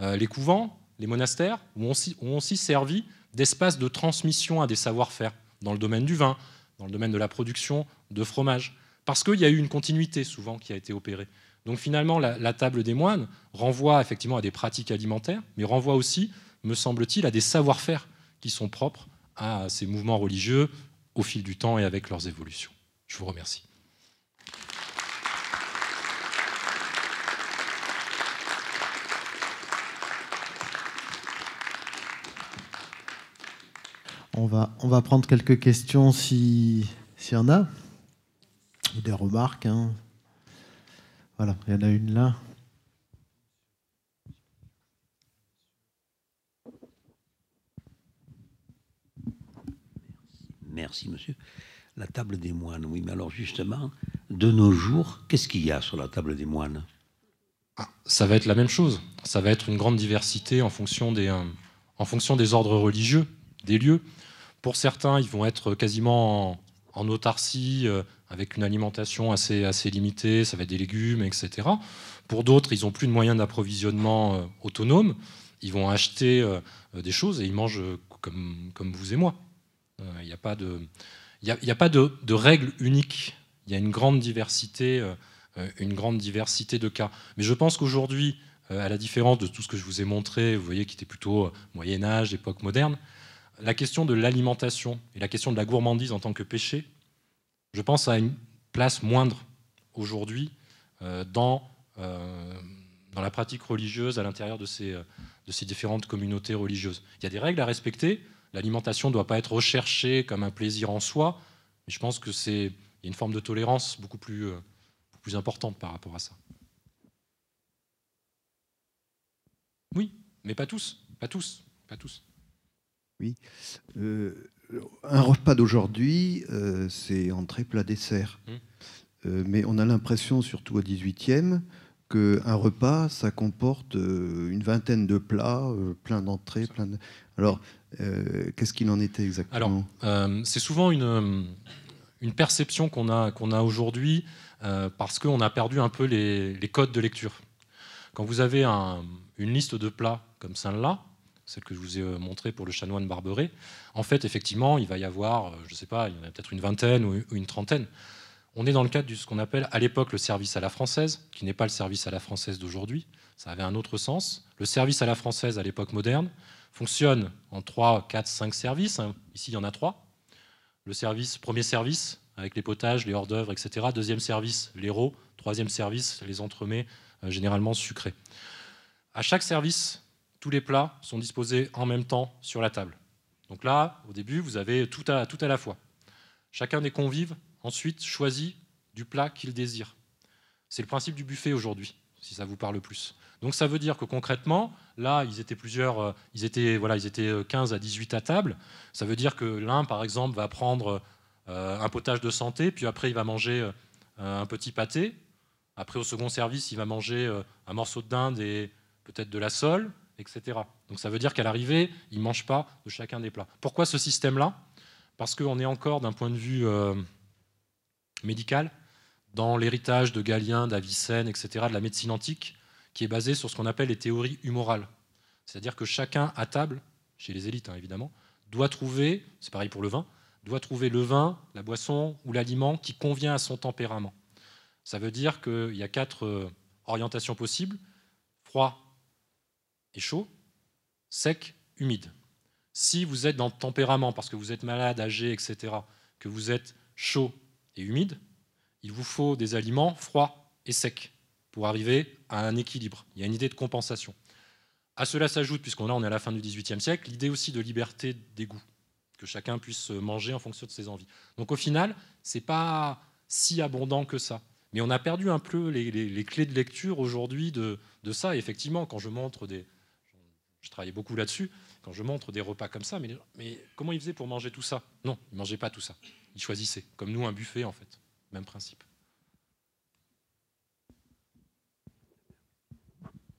Euh, les couvents, les monastères ont aussi servi d'espace de transmission à des savoir-faire dans le domaine du vin, dans le domaine de la production de fromage parce qu'il y a eu une continuité souvent qui a été opérée. Donc finalement, la, table des moines renvoie effectivement à des pratiques alimentaires, mais renvoie aussi, me semble-t-il, à des savoir-faire qui sont propres à ces mouvements religieux au fil du temps et avec leurs évolutions. Je vous remercie. On va, on va prendre quelques questions s'il y en a des remarques. Hein. Voilà, il y en a une là. Merci, monsieur. La table des moines, oui, mais alors justement, de nos jours, qu'est-ce qu'il y a sur la table des moines? Ah, Ça va être la même chose. Ça va être une grande diversité en fonction des, euh, en fonction des ordres religieux, des lieux. Pour certains, ils vont être quasiment en, autarcie, euh, avec une alimentation assez, limitée, ça va être des légumes, etc. Pour d'autres, ils n'ont plus de moyens d'approvisionnement euh, autonomes, ils vont acheter euh, des choses et ils mangent comme, vous et moi. Il n'y a pas de, règles uniques. Il y a une grande diversité de cas. Mais je pense qu'aujourd'hui, à la différence de tout ce que je vous ai montré, vous voyez qui était plutôt Moyen Âge, époque moderne, la question de l'alimentation et la question de la gourmandise en tant que péché, je pense à une place moindre aujourd'hui euh, dans, euh, dans la pratique religieuse à l'intérieur de ces, de ces différentes communautés religieuses. Il y a des règles à respecter. L'alimentation ne doit pas être recherchée comme un plaisir en soi, mais je pense que c'est une forme de tolérance beaucoup plus, euh, plus importante par rapport à ça. Oui, mais pas tous, pas tous, pas tous. Oui. Euh, un repas d'aujourd'hui, euh, c'est entrée, plat, dessert. Mmh. Euh, mais on a l'impression, surtout au 18e, qu'un repas, ça comporte une vingtaine de plats, plein d'entrées, plein de... Alors, qu'est-ce qu'il en était exactement? Alors, c'est souvent une, une perception qu'on a, qu'on a aujourd'hui parce qu'on a perdu un peu les, les, codes de lecture. Quand vous avez une liste de plats comme celle-là, celle que je vous ai euh, montrée pour le chanoine Barberet, en fait, effectivement, il va y avoir, euh, je ne sais pas, il y en a peut-être une vingtaine ou une trentaine. On est dans le cadre de ce qu'on appelle à l'époque le service à la française, qui n'est pas le service à la française d'aujourd'hui. Ça avait un autre sens. Le service à la française à l'époque moderne fonctionne en 3, 4, 5 services. Hein. Ici, il y en a trois. Le service, premier service, avec les potages, les hors-d'œuvre, etc. Deuxième service, les l'héros. Troisième service, les entremets, euh, généralement sucrés. À chaque service, tous les plats sont disposés en même temps sur la table. Donc là, au début, vous avez tout à, tout à la fois. Chacun des convives, ensuite, choisit du plat qu'il désire. C'est le principe du buffet aujourd'hui, si ça vous parle plus. Donc ça veut dire que concrètement, là, ils étaient plusieurs, euh, ils étaient, voilà, ils étaient 15 à 18 à table. Ça veut dire que l'un, par exemple, va prendre euh, un potage de santé, puis après, il va manger euh, un petit pâté. Après, au second service, il va manger un morceau de dinde et peut-être de la sole etc. Donc ça veut dire qu'à l'arrivée, ils ne mangent pas de chacun des plats. Pourquoi ce système-là? Parce qu'on est encore, d'un point de vue euh, médical, dans l'héritage de Galien, d'Avicenne, etc., de la médecine antique, qui est basé sur ce qu'on appelle les théories humorales. C'est-à-dire que chacun à table, chez les élites hein, évidemment, doit trouver, c'est pareil pour le vin, doit trouver le vin, la boisson ou l'aliment qui convient à son tempérament. Ça veut dire qu'il y a quatre euh, orientations possibles, froid, chaud, sec, humide. Si vous êtes dans le tempérament, parce que vous êtes malade, âgé, etc., que vous êtes chaud et humide, il vous faut des aliments froids et secs pour arriver à un équilibre. Il y a une idée de compensation. À cela s'ajoute, puisqu'on on est à la fin du XVIIIe siècle, l'idée aussi de liberté des goûts, que chacun puisse manger en fonction de ses envies. Donc au final, ce n'est pas si abondant que ça. Mais on a perdu un peu les, clés de lecture aujourd'hui de, ça. Effectivement, quand je montre des... Je travaillais beaucoup là-dessus. Quand je montre des repas comme ça, mais, comment ils faisaient pour manger tout ça? Non, ils ne mangeaient pas tout ça. Ils choisissaient, comme nous, un buffet, en fait. Même principe.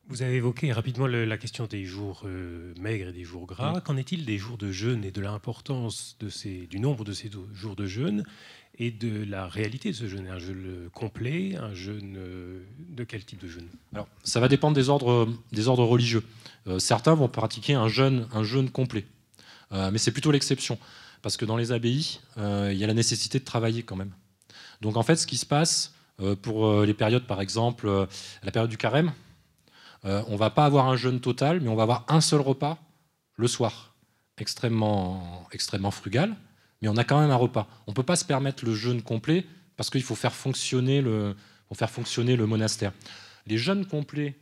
Vous avez évoqué rapidement la question des jours euh, maigres et des jours gras. Qu'en est-il des jours de jeûne et de l'importance de ces, du nombre de ces jours de jeûne et de la réalité de ce jeûne? Un jeûne complet, un jeûne euh, de quel type de jeûne? Alors, ça va dépendre des ordres, des ordres religieux. Euh, certains vont pratiquer un jeûne, un jeûne complet, mais c'est plutôt l'exception, parce que dans les abbayes, il y a la nécessité de travailler quand même. Donc en fait, ce qui se passe pour les périodes, par exemple, la période du carême, euh, on va pas avoir un jeûne total, mais on va avoir un seul repas le soir, extrêmement, extrêmement frugal, mais on a quand même un repas. On ne peut pas se permettre le jeûne complet parce qu'il faut faire fonctionner le, faire fonctionner le monastère. Les jeûnes complets,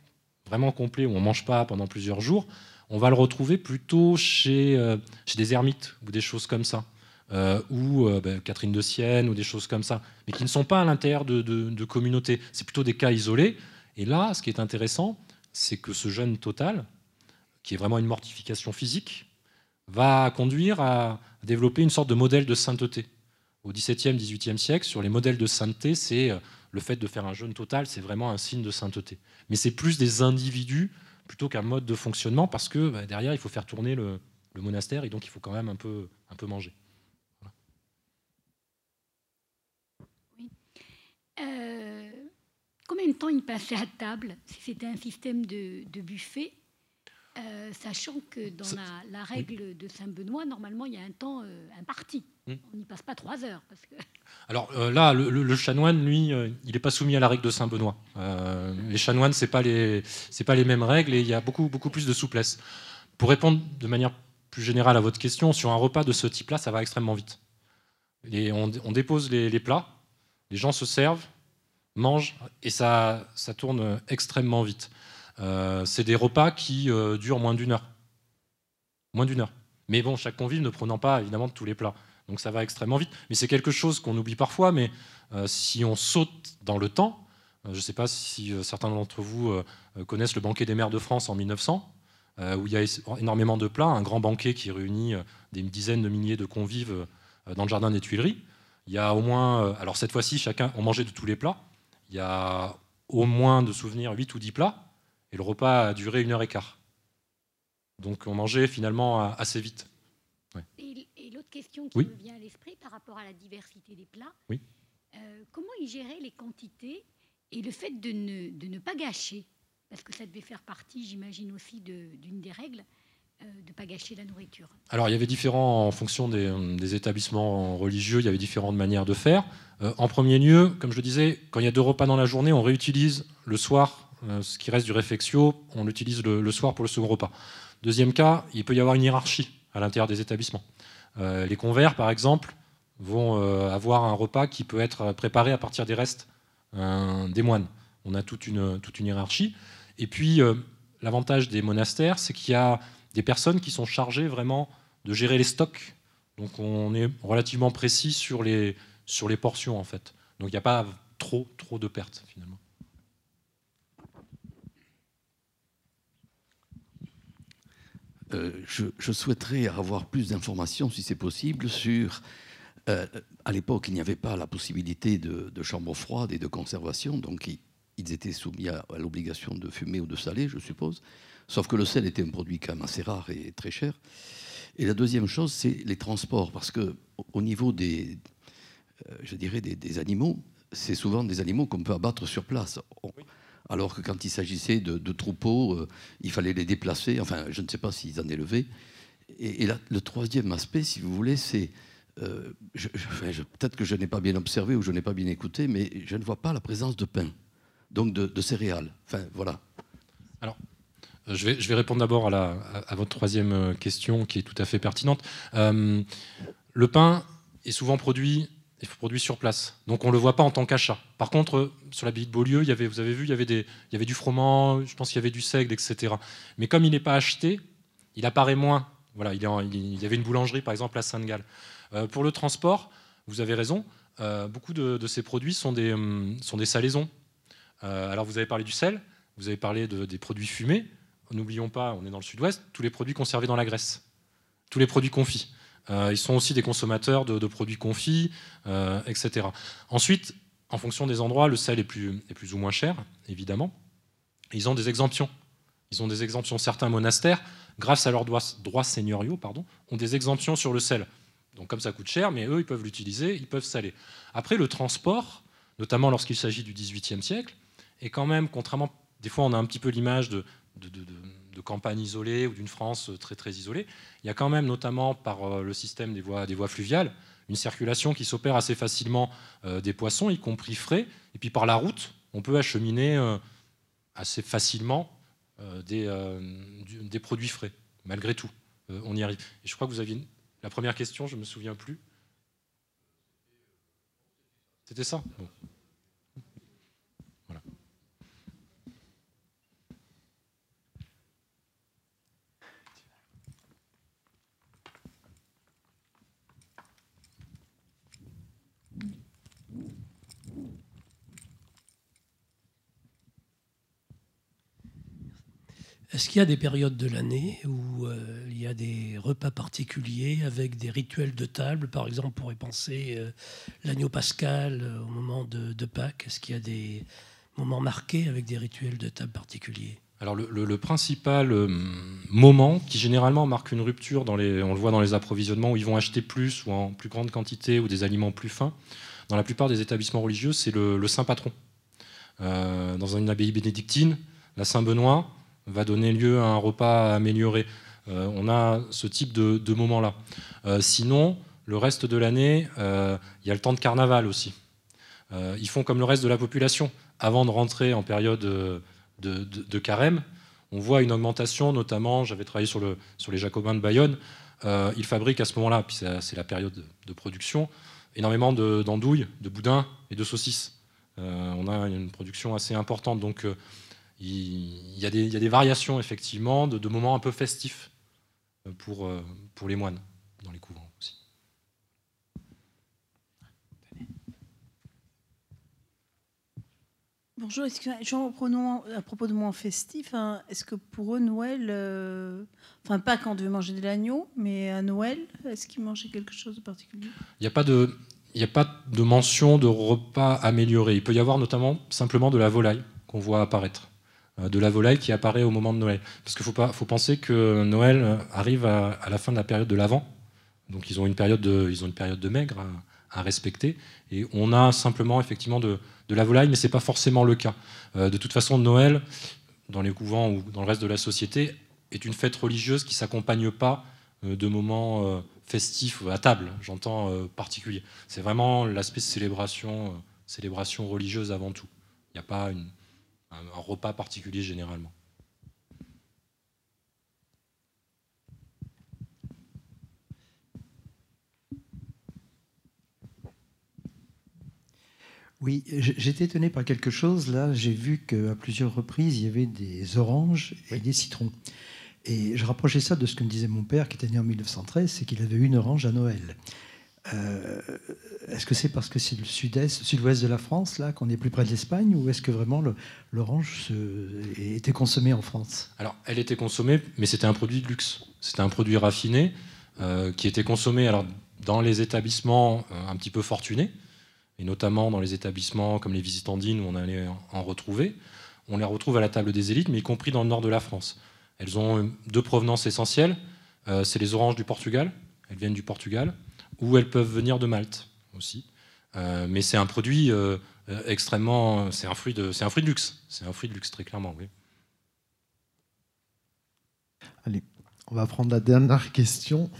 vraiment complets, où on ne mange pas pendant plusieurs jours, on va le retrouver plutôt chez, euh, chez des ermites ou des choses comme ça. Euh, ou ben, Catherine de Sienne ou des choses comme ça, mais qui ne sont pas à l'intérieur de, de communautés. C'est plutôt des cas isolés. Et là, ce qui est intéressant, c'est que ce jeûne total, qui est vraiment une mortification physique, va conduire à développer une sorte de modèle de sainteté. Au XVIIe, XVIIIe siècle, sur les modèles de sainteté, c'est euh, le fait de faire un jeûne total, c'est vraiment un signe de sainteté. Mais c'est plus des individus plutôt qu'un mode de fonctionnement, parce que bah, derrière, il faut faire tourner le, monastère, et donc il faut quand même un peu, manger. Euh, combien de temps il passait à table si c'était un système de, buffet euh, sachant que dans la, règle de Saint-Benoît, normalement, il y a un temps euh, imparti. Hmm. On n'y passe pas trois heures. Parce que... (laughs) Alors euh, là, le, chanoine, lui, il n'est pas soumis à la règle de Saint-Benoît. les chanoines, ce n'est pas, les, pas les mêmes règles et il y a beaucoup, beaucoup plus de souplesse. Pour répondre de manière plus générale à votre question, sur un repas de ce type-là, ça va extrêmement vite. Et on, dépose les plats, les gens se servent, mange et ça, ça tourne extrêmement vite. Euh, c'est des repas qui euh, durent moins d'une heure. Moins d'une heure. Mais bon, chaque convive ne prenant pas évidemment de tous les plats. Donc ça va extrêmement vite. Mais c'est quelque chose qu'on oublie parfois, mais euh, si on saute dans le temps, je ne sais pas si certains d'entre vous connaissent le banquet des mères de France en 1900, où il y a énormément de plats, un grand banquet qui réunit des dizaines de milliers de convives dans le jardin des Tuileries. Il y a au moins, alors cette fois-ci, chacun, on mangeait de tous les plats, il y a au moins de souvenirs 8 ou 10 plats, et le repas a duré une heure et quart. Donc on mangeait finalement assez vite. Et, l'autre question qui me vient à l'esprit par rapport à la diversité des plats, oui. Euh, comment ils géraient les quantités et le fait de ne, de ne pas gâcher? Parce que ça devait faire partie, j'imagine aussi, d'une des règles. Euh, de ne pas gâcher la nourriture Alors il y avait différents, en fonction des, établissements religieux, il y avait différentes manières de faire. Euh, en premier lieu, comme je le disais, quand il y a deux repas dans la journée, on réutilise le soir euh, ce qui reste du réfectio, on l'utilise le, soir pour le second repas. Deuxième cas, il peut y avoir une hiérarchie à l'intérieur des établissements. les convers, par exemple, vont avoir un repas qui peut être préparé à partir des restes des moines. On a toute une, toute une hiérarchie. Et puis, l'avantage des monastères, c'est qu'il y a des personnes qui sont chargées vraiment de gérer les stocks. Donc on est relativement précis sur les, sur les portions en fait. Donc il n'y a pas trop, trop de pertes finalement. Euh, je, souhaiterais avoir plus d'informations, si c'est possible, sur. Euh, à l'époque, il n'y avait pas la possibilité de, de chambre froide et de conservation, donc ils, étaient soumis à l'obligation de fumer ou de saler, je suppose. Sauf que le sel était un produit quand même assez rare et très cher. Et la deuxième chose, c'est les transports, parce que au niveau des, euh, je dirais des, animaux, c'est souvent des animaux qu'on peut abattre sur place. Alors que quand il s'agissait de, troupeaux, euh, il fallait les déplacer. Enfin, je ne sais pas s'ils en élevaient. Et, et le troisième aspect, si vous voulez, c'est euh, peut-être que je n'ai pas bien observé ou je n'ai pas bien écouté, mais je ne vois pas la présence de pain, donc de, de céréales. Enfin, voilà. Alors, je vais, répondre d'abord à, votre troisième question qui est tout à fait pertinente. le pain est souvent produit est produit sur place. Donc on ne le voit pas en tant qu'achat. Par contre, sur la de Beaulieu, vous avez vu, il y, avait du froment, je pense qu'il y avait du seigle, etc. Mais comme il n'est pas acheté, il apparaît moins. Voilà, il, y avait une boulangerie, par exemple, à Sainte-Gall. Euh, pour le transport, vous avez raison, euh, beaucoup de, ces produits sont des, hum, salaisons. Euh, alors vous avez parlé du sel, vous avez parlé des produits fumés. N'oublions pas, on est dans le sud-ouest, tous les produits conservés dans la graisse, tous les produits confits. Euh, ils sont aussi des consommateurs de, produits confits, euh, etc. Ensuite, en fonction des endroits, le sel est plus, plus ou moins cher, évidemment. ils ont des exemptions. Ils ont des exemptions. Certains monastères, grâce à leurs droits, seigneuriaux, pardon, ont des exemptions sur le sel. Donc comme ça coûte cher, mais eux, ils peuvent l'utiliser, ils peuvent saler. Après, le transport, notamment lorsqu'il s'agit du XVIIIe siècle, est quand même, contrairement, des fois on a un petit peu l'image de, de campagne isolée ou d'une France très très isolée, il y a quand même, notamment par euh, le système des voies, fluviales, une circulation qui s'opère assez facilement euh, des poissons, y compris frais. Et puis par la route, on peut acheminer euh, assez facilement des, produits frais, malgré tout. on y arrive. Je crois que vous aviez la première question, je ne me souviens plus. C'était ça? Est-ce qu'il y a des périodes de l'année où euh, il y a des repas particuliers avec des rituels de table? Par exemple, on pourrait penser euh, l'agneau pascal euh, au moment de, Pâques. Est-ce qu'il y a des moments marqués avec des rituels de table particuliers? Alors le, principal moment qui généralement marque une rupture, dans les, on le voit dans les approvisionnements où ils vont acheter plus ou en plus grande quantité ou des aliments plus fins, dans la plupart des établissements religieux, c'est le, Saint Patron. dans une abbaye bénédictine, la Saint-Benoît, va donner lieu à un repas amélioré. Euh, on a ce type de, moment-là. Euh, sinon, le reste de l'année, euh, il y a le temps de carnaval aussi. ils font comme le reste de la population. Avant de rentrer en période de, carême, on voit une augmentation, notamment, j'avais travaillé sur, le, sur, les Jacobins de Bayonne, ils fabriquent à ce moment-là, puis c'est la période de production, énormément d'andouilles, de, boudins et de saucisses. on a une production assez importante, donc il y, a des, variations effectivement de, moments un peu festifs euh, pour, euh, pour les moines dans les couvents aussi. Bonjour, Jean, prenons à propos de moments festifs, hein, est-ce que pour eux, Noël, euh, enfin pas quand on devait manger de l'agneau, mais à Noël, est-ce qu'ils mangeaient quelque chose de particulier? Il n'y a pas de, il a pas de mention de repas amélioré. Il peut y avoir notamment simplement de la volaille qu'on voit apparaître. Euh, de la volaille qui apparaît au moment de Noël. Parce qu'il faut, pas, faut penser que Noël euh, arrive à, la fin de la période de l'Avent. Donc ils ont une période de, ils ont une période de maigre à, respecter. Et on a simplement effectivement de, la volaille, mais ce n'est pas forcément le cas. Euh, de toute façon, Noël, dans les couvents ou dans le reste de la société, est une fête religieuse qui ne s'accompagne pas de moments festifs à table, j'entends particulier. C'est vraiment l'aspect célébration, célébration religieuse avant tout. Il n'y a pas une, un, repas particulier généralement. Oui, j'étais étonné par quelque chose. Là, j'ai vu qu'à plusieurs reprises, il y avait des oranges et des citrons. Et je rapprochais ça de ce que me disait mon père, qui était né en 1913, c'est qu'il avait une orange à Noël. Euh, est-ce que c'est parce que c'est le sud-ouest de la France, là, qu'on est plus près de l'Espagne, ou est-ce que vraiment l'orange était consommée en France? Alors, elle était consommée, mais c'était un produit de luxe. C'était un produit raffiné euh, qui était consommé alors, dans les établissements euh, un petit peu fortunés, et notamment dans les établissements comme les Visitandines, où on allait en retrouver. On les retrouve à la table des élites, mais y compris dans le nord de la France. Elles ont deux provenances essentielles. c'est les oranges du Portugal. Elles viennent du Portugal ou elles peuvent venir de Malte aussi. Euh, mais c'est un produit euh, euh, extrêmement. C'est un, fruit de, c'est un fruit de luxe. C'est un fruit de luxe, très clairement, oui. Allez, on va prendre la dernière question.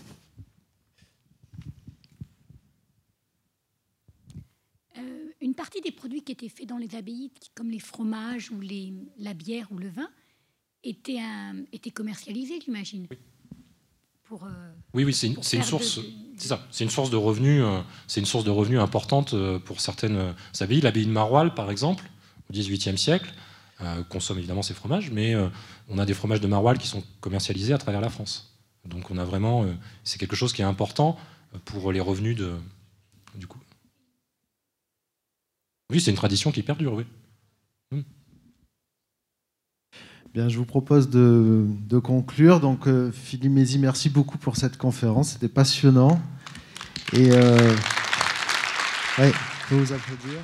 une partie des produits qui étaient faits dans les abbayes, comme les fromages ou les, la bière ou le vin, était, un, était commercialisé, j'imagine. Oui. Pour, euh, Oui, oui, c'est une, source. de- C'est ça. C'est une source de revenus. euh, C'est une source de revenus importante euh, pour certaines abbayes. L'abbaye de Maroilles, par exemple, au XVIIIe siècle, consomme évidemment ses fromages, mais on a des fromages de Maroilles qui sont commercialisés à travers la France. Donc on a vraiment, c'est quelque chose qui est important pour les revenus de, du coup. Oui, c'est une tradition qui perdure, oui. Je vous propose de, conclure. Donc, euh, Philippe Mézi, merci beaucoup pour cette conférence. C'était passionnant. Et euh, ouais, je peux vous applaudir.